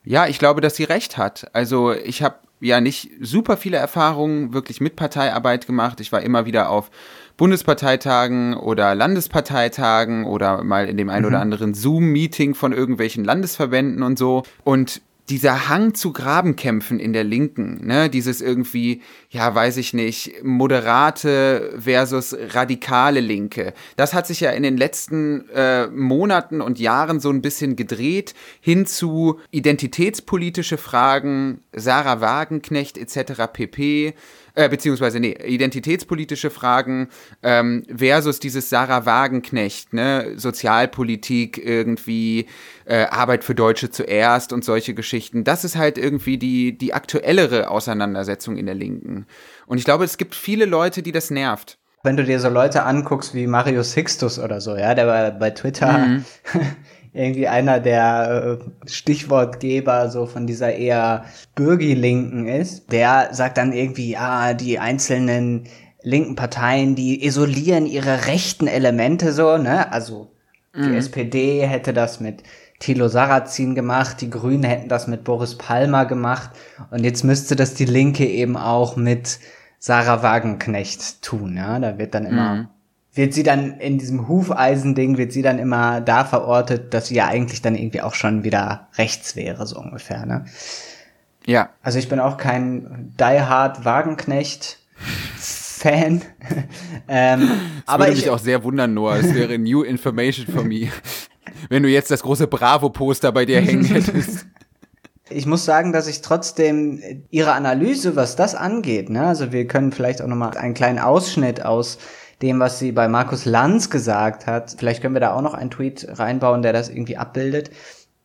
Ja, ich glaube, dass sie recht hat. Also ich habe ja nicht super viele Erfahrungen wirklich mit Parteiarbeit gemacht. Ich war immer wieder auf Bundesparteitagen oder Landesparteitagen oder mal in dem ein oder mhm. anderen Zoom-Meeting von irgendwelchen Landesverbänden und so. Und dieser Hang zu Grabenkämpfen in der Linken, ne, dieses irgendwie, ja, weiß ich nicht, moderate versus radikale Linke, das hat sich ja in den letzten äh, Monaten und Jahren so ein bisschen gedreht hin zu identitätspolitische Fragen, Sarah Wagenknecht etc. pp äh, beziehungsweise nee, identitätspolitische Fragen ähm, versus dieses Sarah Wagenknecht, ne, Sozialpolitik irgendwie, äh, Arbeit für Deutsche zuerst und solche Geschichten. Das ist halt irgendwie die, die aktuellere Auseinandersetzung in der Linken. Und ich glaube, es gibt viele Leute, die das nervt. Wenn du dir so Leute anguckst wie Marius Sixtus oder so, ja, der bei, bei Twitter mhm. irgendwie einer der äh, Stichwortgeber so von dieser eher Bürgerlinken ist, der sagt dann irgendwie, ja, die einzelnen linken Parteien, die isolieren ihre rechten Elemente so, ne? Also die mhm. SPD hätte das mit Thilo Sarrazin gemacht, die Grünen hätten das mit Boris Palmer gemacht und jetzt müsste das die Linke eben auch mit Sarah Wagenknecht tun, ja? Da wird dann immer mhm wird sie dann in diesem Hufeisending, wird sie dann immer da verortet, dass sie ja eigentlich dann irgendwie auch schon wieder rechts wäre, so ungefähr, ne? Ja. Also ich bin auch kein Die Hard Wagenknecht Fan. ähm, das aber würde ich mich auch sehr wundern, Noah. Es wäre New Information for me. Wenn du jetzt das große Bravo-Poster bei dir hängen hättest. Ich muss sagen, dass ich trotzdem ihre Analyse, was das angeht, ne, also wir können vielleicht auch nochmal einen kleinen Ausschnitt aus dem, was sie bei Markus Lanz gesagt hat. Vielleicht können wir da auch noch einen Tweet reinbauen, der das irgendwie abbildet.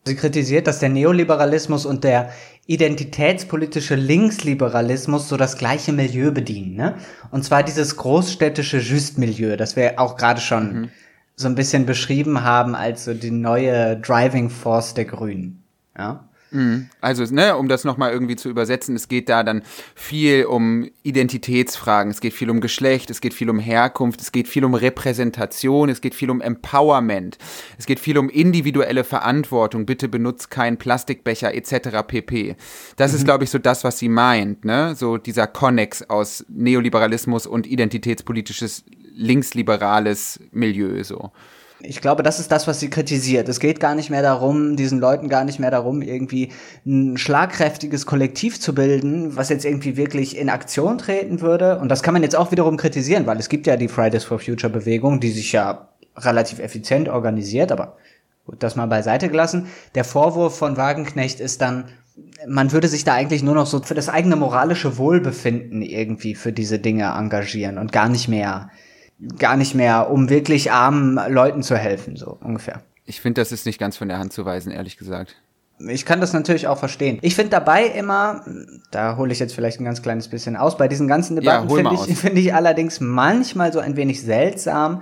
Sie kritisiert, dass der Neoliberalismus und der identitätspolitische Linksliberalismus so das gleiche Milieu bedienen. Ne? Und zwar dieses großstädtische Just-Milieu, das wir auch gerade schon mhm. So ein bisschen beschrieben haben als so die neue Driving Force der Grünen. Ja? Mhm. Also, ne, um das nochmal irgendwie zu übersetzen, es geht da dann viel um Identitätsfragen, es geht viel um Geschlecht, es geht viel um Herkunft, es geht viel um Repräsentation, es geht viel um Empowerment, es geht viel um individuelle Verantwortung, bitte benutzt keinen Plastikbecher etc. pp. Das mhm. ist, glaube ich, so das, was sie meint, ne? So dieser Konnex aus Neoliberalismus und identitätspolitisches linksliberales Milieu so. Ich glaube, das ist das, was sie kritisiert. Es geht gar nicht mehr darum, diesen Leuten gar nicht mehr darum, irgendwie ein schlagkräftiges Kollektiv zu bilden, was jetzt irgendwie wirklich in Aktion treten würde. Und das kann man jetzt auch wiederum kritisieren, weil es gibt ja die Fridays for Future Bewegung, die sich ja relativ effizient organisiert, aber das mal beiseite gelassen. Der Vorwurf von Wagenknecht ist dann, man würde sich da eigentlich nur noch so für das eigene moralische Wohlbefinden irgendwie für diese Dinge engagieren und gar nicht mehr gar nicht mehr, um wirklich armen Leuten zu helfen, so ungefähr. Ich finde, das ist nicht ganz von der Hand zu weisen, ehrlich gesagt. Ich kann das natürlich auch verstehen. Ich finde dabei immer, da hole ich jetzt vielleicht ein ganz kleines bisschen aus, bei diesen ganzen Debatten ja, finde ich, find ich allerdings manchmal so ein wenig seltsam,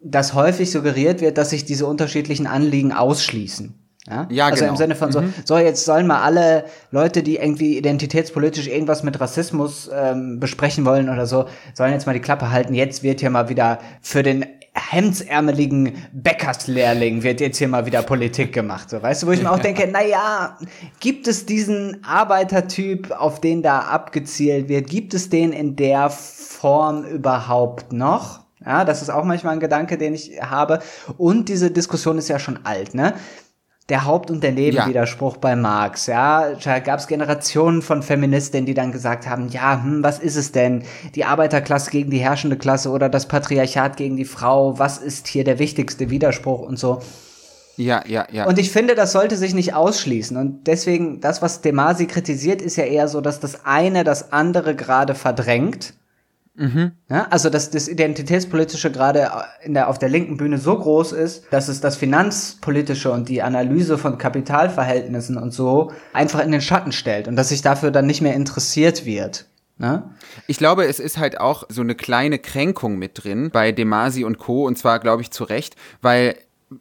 dass häufig suggeriert wird, dass sich diese unterschiedlichen Anliegen ausschließen. Ja, ja also genau. im Sinne von so, mhm. so jetzt sollen mal alle Leute, die irgendwie identitätspolitisch irgendwas mit Rassismus ähm, besprechen wollen oder so, sollen jetzt mal die Klappe halten. Jetzt wird hier mal wieder für den hemdsärmeligen Bäckerslehrling wird jetzt hier mal wieder Politik gemacht. So, weißt du, wo ich mir auch denke, na ja, gibt es diesen Arbeitertyp, auf den da abgezielt wird? Gibt es den in der Form überhaupt noch? Ja, das ist auch manchmal ein Gedanke, den ich habe. Und diese Diskussion ist ja schon alt, ne? Der Haupt- und der Nebenwiderspruch ja. bei Marx. Ja, da gab es Generationen von Feministinnen, die dann gesagt haben, ja, hm, was ist es denn? Die Arbeiterklasse gegen die herrschende Klasse oder das Patriarchat gegen die Frau? Was ist hier der wichtigste Widerspruch und so? Ja, ja, ja. Und ich finde, das sollte sich nicht ausschließen. Und deswegen, das, was Demasi kritisiert, ist ja eher so, dass das eine das andere gerade verdrängt Mhm. Ja, also dass das Identitätspolitische gerade in der, auf der linken Bühne so groß ist, dass es das Finanzpolitische und die Analyse von Kapitalverhältnissen und so einfach in den Schatten stellt und dass sich dafür dann nicht mehr interessiert wird. Ne? Ich glaube, es ist halt auch so eine kleine Kränkung mit drin bei Demasi und Co. Und zwar, glaube ich, zu Recht, weil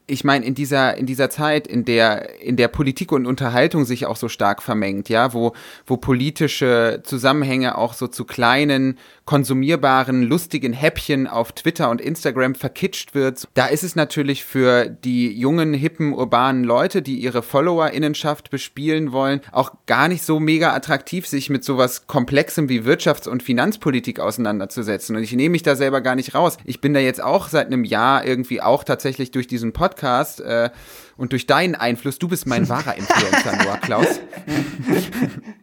ich meine, in dieser, in dieser Zeit, in der, in der Politik und Unterhaltung sich auch so stark vermengt, ja, wo, wo politische Zusammenhänge auch so zu kleinen, konsumierbaren, lustigen Häppchen auf Twitter und Instagram verkitscht wird, da ist es natürlich für die jungen, hippen, urbanen Leute, die ihre FollowerInnenschaft bespielen wollen, auch gar nicht so mega attraktiv, sich mit sowas Komplexem wie Wirtschafts- und Finanzpolitik auseinanderzusetzen. Und ich nehme mich da selber gar nicht raus. Ich bin da jetzt auch seit einem Jahr irgendwie auch tatsächlich durch diesen Podcast äh, und durch deinen Einfluss, du bist mein wahrer Influencer, Noah Klaus.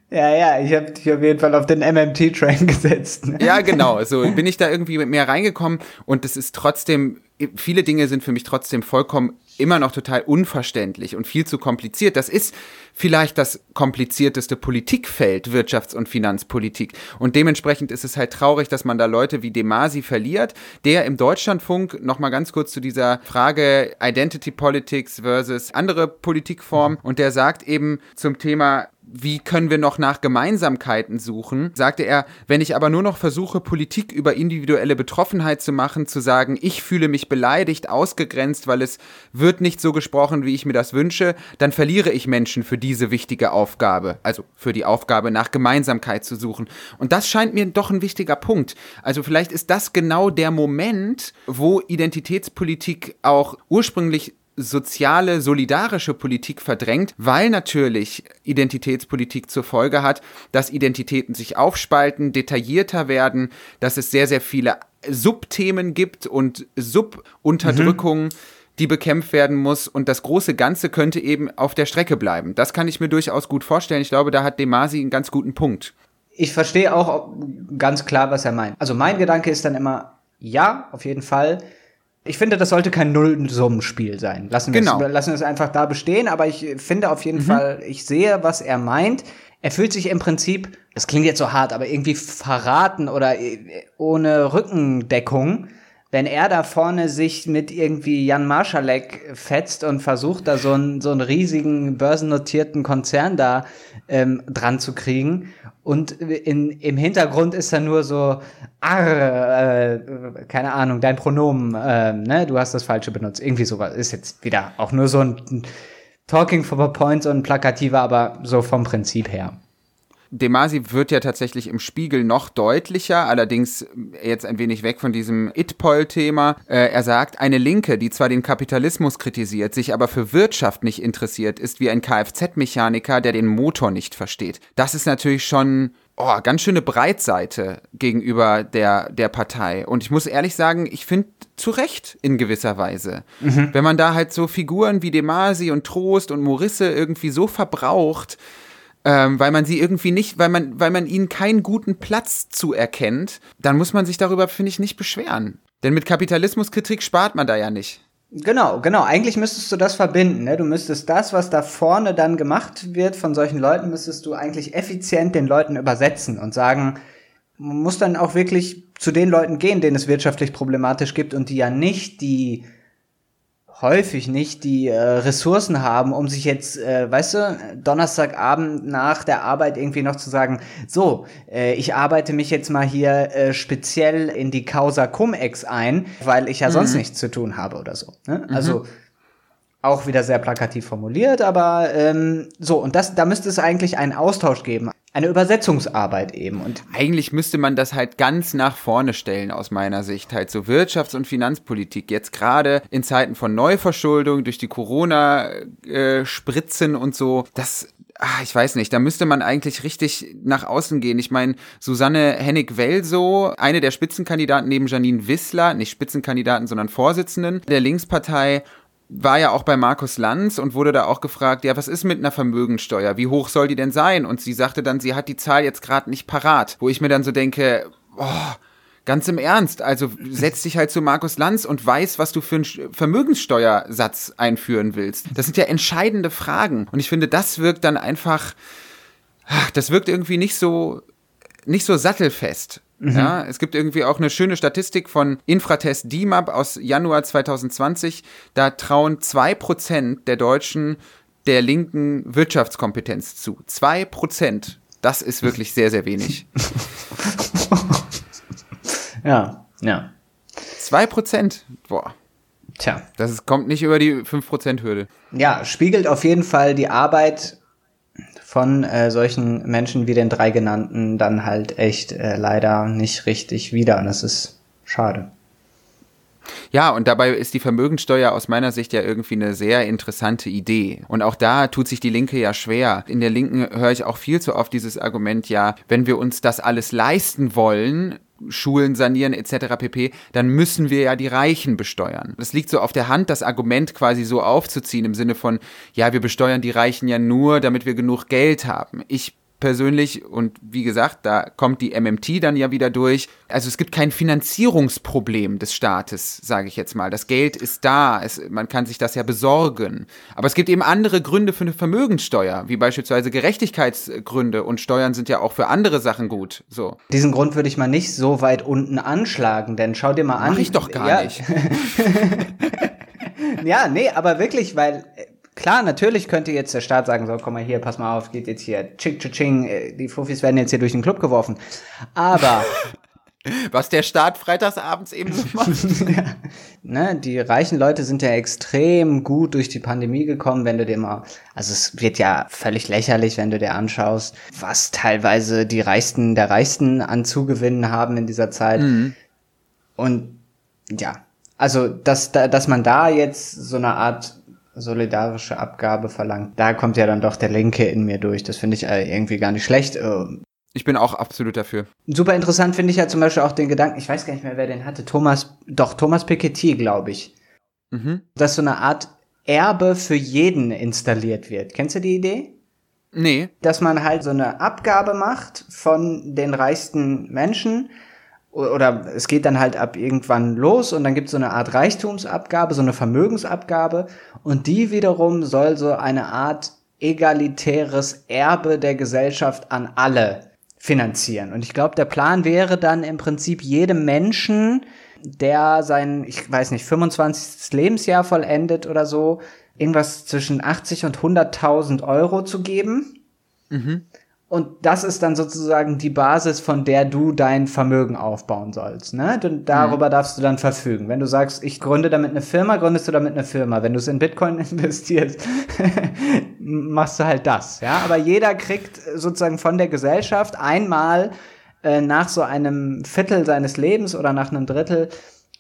Ja, ja, ich habe dich auf jeden Fall auf den MMT-Train gesetzt. Ne? Ja, genau. So bin ich da irgendwie mehr reingekommen und es ist trotzdem viele Dinge sind für mich trotzdem vollkommen immer noch total unverständlich und viel zu kompliziert. Das ist vielleicht das komplizierteste Politikfeld, Wirtschafts- und Finanzpolitik. Und dementsprechend ist es halt traurig, dass man da Leute wie Demasi verliert, der im Deutschlandfunk, nochmal ganz kurz zu dieser Frage Identity Politics versus andere Politikformen, und der sagt eben zum Thema wie können wir noch nach Gemeinsamkeiten suchen, sagte er, wenn ich aber nur noch versuche, Politik über individuelle Betroffenheit zu machen, zu sagen, ich fühle mich beleidigt, ausgegrenzt, weil es wird nicht so gesprochen, wie ich mir das wünsche, dann verliere ich Menschen für diese wichtige Aufgabe, also für die Aufgabe nach Gemeinsamkeit zu suchen. Und das scheint mir doch ein wichtiger Punkt. Also vielleicht ist das genau der Moment, wo Identitätspolitik auch ursprünglich soziale, solidarische Politik verdrängt, weil natürlich Identitätspolitik zur Folge hat, dass Identitäten sich aufspalten, detaillierter werden, dass es sehr, sehr viele Subthemen gibt und Subunterdrückungen. Mhm die bekämpft werden muss und das große Ganze könnte eben auf der Strecke bleiben. Das kann ich mir durchaus gut vorstellen. Ich glaube, da hat Demasi einen ganz guten Punkt. Ich verstehe auch ganz klar, was er meint. Also mein Gedanke ist dann immer, ja, auf jeden Fall ich finde, das sollte kein Nullsummenspiel sein. Lassen wir, genau. es, lassen es einfach da bestehen, aber ich finde auf jeden mhm. Fall, ich sehe, was er meint. Er fühlt sich im Prinzip, das klingt jetzt so hart, aber irgendwie verraten oder äh, ohne Rückendeckung, wenn er da vorne sich mit irgendwie Jan Marschalek fetzt und versucht, da so einen, so einen riesigen börsennotierten Konzern da ähm, dran zu kriegen und in, im Hintergrund ist da nur so, arr, äh, keine Ahnung, dein Pronomen, äh, ne, du hast das Falsche benutzt. Irgendwie sowas ist jetzt wieder auch nur so ein Talking for Points und plakativer, aber so vom Prinzip her. Demasi wird ja tatsächlich im Spiegel noch deutlicher, allerdings jetzt ein wenig weg von diesem It-Poll-Thema. Äh, er sagt, eine Linke, die zwar den Kapitalismus kritisiert, sich aber für Wirtschaft nicht interessiert, ist wie ein Kfz-Mechaniker, der den Motor nicht versteht. Das ist natürlich schon oh, ganz schöne Breitseite gegenüber der, der Partei. Und ich muss ehrlich sagen, ich finde zu Recht in gewisser Weise. Mhm. Wenn man da halt so Figuren wie Demasi und Trost und Morisse irgendwie so verbraucht, ähm, weil man sie irgendwie nicht, weil man, weil man ihnen keinen guten Platz zuerkennt, dann muss man sich darüber, finde ich, nicht beschweren. Denn mit Kapitalismuskritik spart man da ja nicht. Genau, genau. Eigentlich müsstest du das verbinden. Ne? Du müsstest das, was da vorne dann gemacht wird von solchen Leuten, müsstest du eigentlich effizient den Leuten übersetzen und sagen, man muss dann auch wirklich zu den Leuten gehen, denen es wirtschaftlich problematisch gibt und die ja nicht die häufig nicht die äh, Ressourcen haben, um sich jetzt, äh, weißt du, Donnerstagabend nach der Arbeit irgendwie noch zu sagen, so, äh, ich arbeite mich jetzt mal hier äh, speziell in die Causa Cum-Ex ein, weil ich ja mhm. sonst nichts zu tun habe oder so. Ne? Mhm. Also auch wieder sehr plakativ formuliert, aber ähm, so, und das, da müsste es eigentlich einen Austausch geben eine Übersetzungsarbeit eben. Und eigentlich müsste man das halt ganz nach vorne stellen aus meiner Sicht. Halt so Wirtschafts- und Finanzpolitik. Jetzt gerade in Zeiten von Neuverschuldung durch die Corona-Spritzen und so. Das Ach, ich weiß nicht, da müsste man eigentlich richtig nach außen gehen. Ich meine, Susanne Hennig-Welso, eine der Spitzenkandidaten neben Janine Wissler, nicht Spitzenkandidaten, sondern Vorsitzenden der Linkspartei, war ja auch bei Markus Lanz und wurde da auch gefragt, ja, was ist mit einer Vermögensteuer? Wie hoch soll die denn sein? Und sie sagte dann, sie hat die Zahl jetzt gerade nicht parat. Wo ich mir dann so denke, oh, ganz im Ernst, also setz dich halt zu Markus Lanz und weiß, was du für einen Vermögenssteuersatz einführen willst. Das sind ja entscheidende Fragen. Und ich finde, das wirkt dann einfach, das wirkt irgendwie nicht so, nicht so sattelfest. Mhm. Ja, es gibt irgendwie auch eine schöne Statistik von Infratest DIMAP aus Januar 2020. Da trauen zwei Prozent der Deutschen der linken Wirtschaftskompetenz zu. Zwei Prozent. Das ist wirklich sehr, sehr wenig. ja, ja. Zwei Prozent. Boah. Tja. Das ist, kommt nicht über die 5%-Hürde. Ja, spiegelt auf jeden Fall die Arbeit von äh, solchen Menschen wie den drei genannten dann halt echt äh, leider nicht richtig wieder. Und das ist schade. Ja, und dabei ist die Vermögensteuer aus meiner Sicht ja irgendwie eine sehr interessante Idee. Und auch da tut sich die Linke ja schwer. In der Linken höre ich auch viel zu oft dieses Argument, ja, wenn wir uns das alles leisten wollen, Schulen sanieren etc. pp., dann müssen wir ja die Reichen besteuern. Das liegt so auf der Hand, das Argument quasi so aufzuziehen im Sinne von, ja, wir besteuern die Reichen ja nur, damit wir genug Geld haben. Ich persönlich und wie gesagt, da kommt die MMT dann ja wieder durch. Also es gibt kein Finanzierungsproblem des Staates, sage ich jetzt mal. Das Geld ist da, es, man kann sich das ja besorgen. Aber es gibt eben andere Gründe für eine Vermögenssteuer, wie beispielsweise Gerechtigkeitsgründe und Steuern sind ja auch für andere Sachen gut. So. Diesen Grund würde ich mal nicht so weit unten anschlagen, denn schau dir mal an. Mach ich doch gar ja. nicht. ja, nee, aber wirklich, weil Klar, natürlich könnte jetzt der Staat sagen, so, komm mal hier, pass mal auf, geht jetzt hier, ching, ching, äh, die Fufis werden jetzt hier durch den Club geworfen. Aber. Was der Staat freitagsabends eben so macht. ja. ne, die reichen Leute sind ja extrem gut durch die Pandemie gekommen, wenn du dir mal, also es wird ja völlig lächerlich, wenn du dir anschaust, was teilweise die Reichsten der Reichsten an Zugewinnen haben in dieser Zeit. Mhm. Und ja, also dass, dass man da jetzt so eine Art solidarische Abgabe verlangt. Da kommt ja dann doch der Linke in mir durch. Das finde ich äh, irgendwie gar nicht schlecht. Äh, ich bin auch absolut dafür. Super interessant finde ich ja zum Beispiel auch den Gedanken, ich weiß gar nicht mehr, wer den hatte. Thomas, doch, Thomas Piketty, glaube ich. Mhm. Dass so eine Art Erbe für jeden installiert wird. Kennst du die Idee? Nee. Dass man halt so eine Abgabe macht von den reichsten Menschen, oder es geht dann halt ab irgendwann los und dann gibt es so eine Art Reichtumsabgabe, so eine Vermögensabgabe und die wiederum soll so eine Art egalitäres Erbe der Gesellschaft an alle finanzieren. Und ich glaube, der Plan wäre dann im Prinzip jedem Menschen, der sein, ich weiß nicht, 25. Lebensjahr vollendet oder so, irgendwas zwischen 80 und 100.000 Euro zu geben. Mhm. Und das ist dann sozusagen die Basis, von der du dein Vermögen aufbauen sollst. Ne? Und darüber mhm. darfst du dann verfügen. Wenn du sagst, ich gründe damit eine Firma, gründest du damit eine Firma. Wenn du es in Bitcoin investierst, machst du halt das. Ja, aber jeder kriegt sozusagen von der Gesellschaft einmal äh, nach so einem Viertel seines Lebens oder nach einem Drittel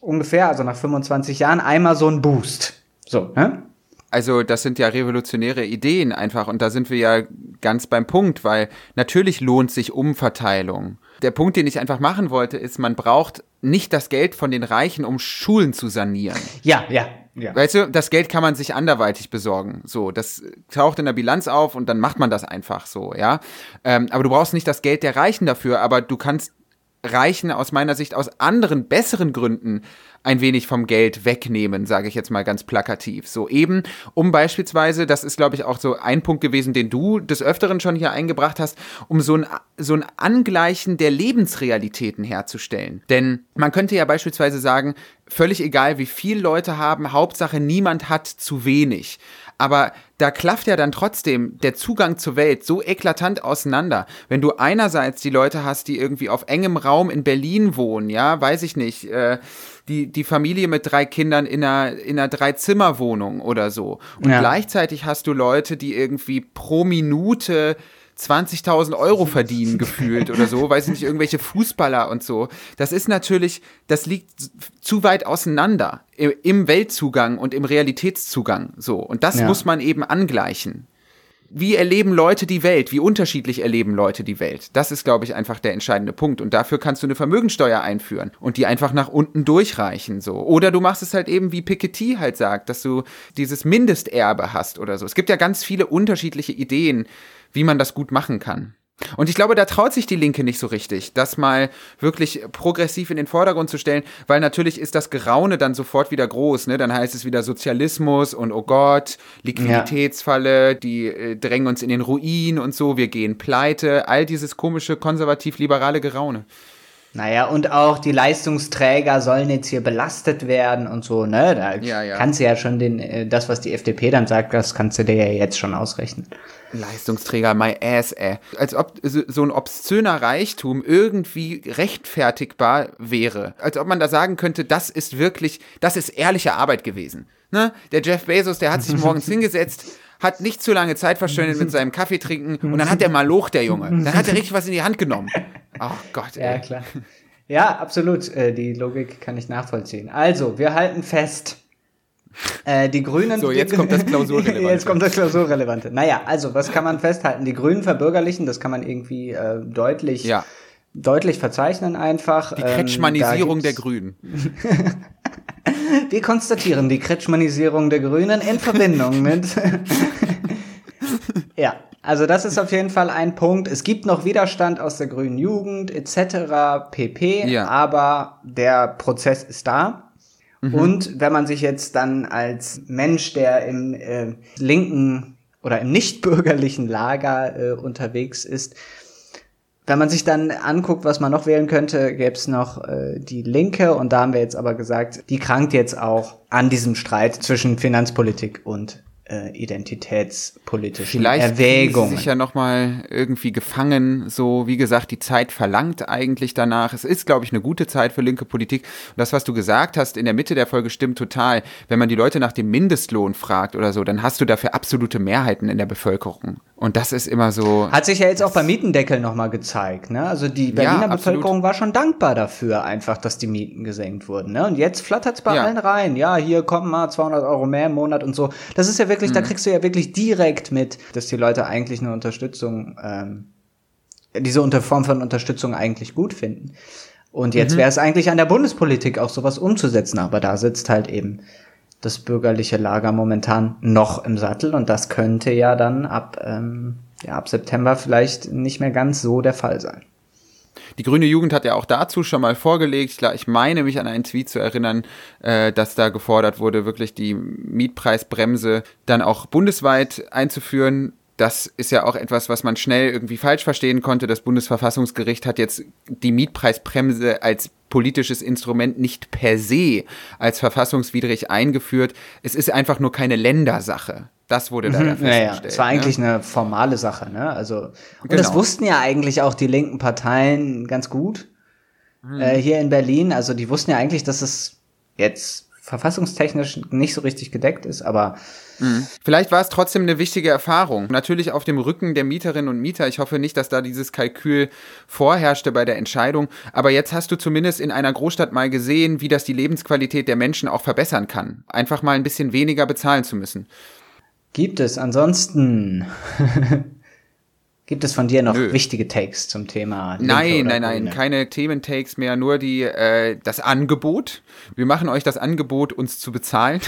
ungefähr, also nach 25 Jahren, einmal so ein Boost. So, ne? Also das sind ja revolutionäre Ideen einfach und da sind wir ja ganz beim Punkt, weil natürlich lohnt sich Umverteilung. Der Punkt, den ich einfach machen wollte, ist, man braucht nicht das Geld von den Reichen, um Schulen zu sanieren. Ja, ja, ja. Weißt du, das Geld kann man sich anderweitig besorgen. So, das taucht in der Bilanz auf und dann macht man das einfach so, ja. Ähm, aber du brauchst nicht das Geld der Reichen dafür, aber du kannst Reichen aus meiner Sicht aus anderen, besseren Gründen ein wenig vom Geld wegnehmen, sage ich jetzt mal ganz plakativ. So eben, um beispielsweise, das ist glaube ich auch so ein Punkt gewesen, den du des Öfteren schon hier eingebracht hast, um so ein, so ein Angleichen der Lebensrealitäten herzustellen. Denn man könnte ja beispielsweise sagen, völlig egal wie viel Leute haben, Hauptsache niemand hat zu wenig. Aber da klafft ja dann trotzdem der Zugang zur Welt so eklatant auseinander. Wenn du einerseits die Leute hast, die irgendwie auf engem Raum in Berlin wohnen, ja, weiß ich nicht, äh, die, die Familie mit drei Kindern in einer, in einer Dreizimmerwohnung oder so. Und ja. gleichzeitig hast du Leute, die irgendwie pro Minute 20.000 Euro verdienen gefühlt oder so, weiß ich nicht, irgendwelche Fußballer und so. Das ist natürlich, das liegt zu weit auseinander im Weltzugang und im Realitätszugang so. Und das ja. muss man eben angleichen wie erleben Leute die Welt? Wie unterschiedlich erleben Leute die Welt? Das ist, glaube ich, einfach der entscheidende Punkt. Und dafür kannst du eine Vermögensteuer einführen und die einfach nach unten durchreichen, so. Oder du machst es halt eben, wie Piketty halt sagt, dass du dieses Mindesterbe hast oder so. Es gibt ja ganz viele unterschiedliche Ideen, wie man das gut machen kann. Und ich glaube, da traut sich die Linke nicht so richtig, das mal wirklich progressiv in den Vordergrund zu stellen, weil natürlich ist das Geraune dann sofort wieder groß. Ne? Dann heißt es wieder Sozialismus und oh Gott, Liquiditätsfalle, die äh, drängen uns in den Ruin und so, wir gehen pleite, all dieses komische konservativ-liberale Geraune. Naja, und auch die Leistungsträger sollen jetzt hier belastet werden und so, ne? Da ja, ja. kannst du ja schon den, äh, das, was die FDP dann sagt, das kannst du dir ja jetzt schon ausrechnen. Leistungsträger, my ass, ey. Als ob so ein obszöner Reichtum irgendwie rechtfertigbar wäre. Als ob man da sagen könnte, das ist wirklich, das ist ehrliche Arbeit gewesen. Ne? Der Jeff Bezos, der hat sich morgens hingesetzt, hat nicht zu lange Zeit verschwendet mit seinem Kaffee trinken und dann hat er mal Loch, der Junge. Dann hat er richtig was in die Hand genommen. Oh Gott, ey. Ja, klar. Ja, absolut. Äh, die Logik kann ich nachvollziehen. Also, wir halten fest. Äh, die Grünen. So, jetzt kommt das Klausurrelevante. jetzt kommt das Klausurrelevante. Naja, also, was kann man festhalten? Die Grünen verbürgerlichen, das kann man irgendwie äh, deutlich, ja. deutlich verzeichnen einfach. Die ähm, Kretschmanisierung ähm, der Grünen. Wir konstatieren die Kretschmanisierung der Grünen in Verbindung mit. ja, Also das ist auf jeden Fall ein Punkt. Es gibt noch Widerstand aus der grünen Jugend etc. pp. Ja. Aber der Prozess ist da. Mhm. Und wenn man sich jetzt dann als Mensch, der im äh, linken oder im nichtbürgerlichen Lager äh, unterwegs ist, wenn man sich dann anguckt, was man noch wählen könnte, gäbe es noch äh, die Linke. Und da haben wir jetzt aber gesagt, die krankt jetzt auch an diesem Streit zwischen Finanzpolitik und äh, identitätspolitischen Vielleicht Erwägungen. Sie sich ja noch mal irgendwie gefangen. So wie gesagt, die Zeit verlangt eigentlich danach. Es ist, glaube ich, eine gute Zeit für linke Politik. Und das, was du gesagt hast in der Mitte der Folge, stimmt total. Wenn man die Leute nach dem Mindestlohn fragt oder so, dann hast du dafür absolute Mehrheiten in der Bevölkerung. Und das ist immer so. Hat sich ja jetzt auch beim Mietendeckel nochmal gezeigt. Ne? Also die Berliner Ja. Bevölkerung war schon dankbar dafür, einfach, dass die Mieten gesenkt wurden. Ne? Und jetzt flattert's bei Ja. allen rein. Ja, hier kommen mal 200 Euro mehr im Monat und so. Das ist ja wirklich, Mhm. da kriegst du ja wirklich direkt mit, dass die Leute eigentlich eine Unterstützung, ähm, diese unter Form von Unterstützung eigentlich gut finden. Und jetzt Mhm. wäre es eigentlich an der Bundespolitik auch sowas umzusetzen. Aber da sitzt halt eben das bürgerliche Lager momentan noch im Sattel und das könnte ja dann ab, ähm, ja, ab September vielleicht nicht mehr ganz so der Fall sein. Die Grüne Jugend hat ja auch dazu schon mal vorgelegt. Ich meine mich an einen Tweet zu erinnern, äh, dass da gefordert wurde, wirklich die Mietpreisbremse dann auch bundesweit einzuführen. Das ist ja auch etwas, was man schnell irgendwie falsch verstehen konnte. Das Bundesverfassungsgericht hat jetzt die Mietpreisbremse als politisches Instrument nicht per se als verfassungswidrig eingeführt. Es ist einfach nur keine Ländersache. Das wurde da ja Ja, ja, festgestellt. es war ne? eigentlich eine formale Sache, ne? Also, und Genau. das wussten ja eigentlich auch die linken Parteien ganz gut Mhm. äh, hier in Berlin. Also, die wussten ja eigentlich, dass es jetzt verfassungstechnisch nicht so richtig gedeckt ist, aber Vielleicht war es trotzdem eine wichtige Erfahrung. Natürlich auf dem Rücken der Mieterinnen und Mieter. Ich hoffe nicht, dass da dieses Kalkül vorherrschte bei der Entscheidung. Aber jetzt hast du zumindest in einer Großstadt mal gesehen, wie das die Lebensqualität der Menschen auch verbessern kann. Einfach mal ein bisschen weniger bezahlen zu müssen. Gibt es ansonsten gibt es von dir noch Nö. wichtige Takes zum Thema? Linke Nein, nein, nein, Grüne? keine Thementakes mehr, nur die, äh, das Angebot. Wir machen euch das Angebot, uns zu bezahlen.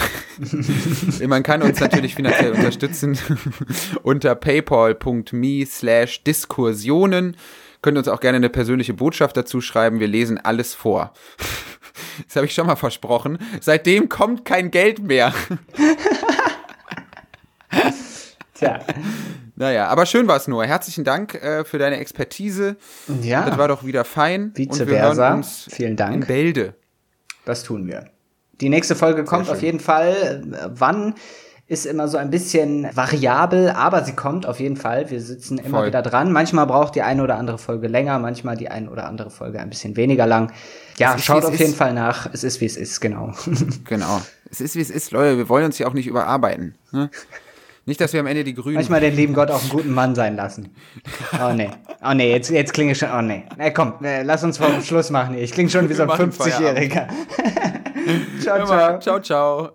Man kann uns natürlich finanziell unterstützen unter paypal.me slash Diskursionen. Könnt uns auch gerne eine persönliche Botschaft dazu schreiben. Wir lesen alles vor. Das habe ich schon mal versprochen. Seitdem kommt kein Geld mehr. Tja. Naja, aber schön war es nur. Herzlichen Dank äh, für deine Expertise. Ja. Das war doch wieder fein. Vice Und wir hören versa. uns Vielen in Dank. Bälde. Das tun wir. Die nächste Folge kommt auf jeden Fall. Wann ist immer so ein bisschen variabel, aber sie kommt auf jeden Fall. Wir sitzen immer Voll. wieder dran. Manchmal braucht die eine oder andere Folge länger, manchmal die eine oder andere Folge ein bisschen weniger lang. Ja, ist, schaut auf jeden ist. Fall nach. Es ist, wie es ist, genau. Genau. Es ist, wie es ist, Leute. Wir wollen uns hier auch nicht überarbeiten. Ne? Nicht, dass wir am Ende die Grünen. Manchmal den lieben Gott auch einen guten Mann sein lassen. Oh nee. Oh nee, jetzt, jetzt klinge ich schon. Oh nee. Na komm, äh, lass uns vom Schluss machen. Ich klinge schon wie so ein Wir machen 50-Jähriger. ciao, ciao. ciao, ciao.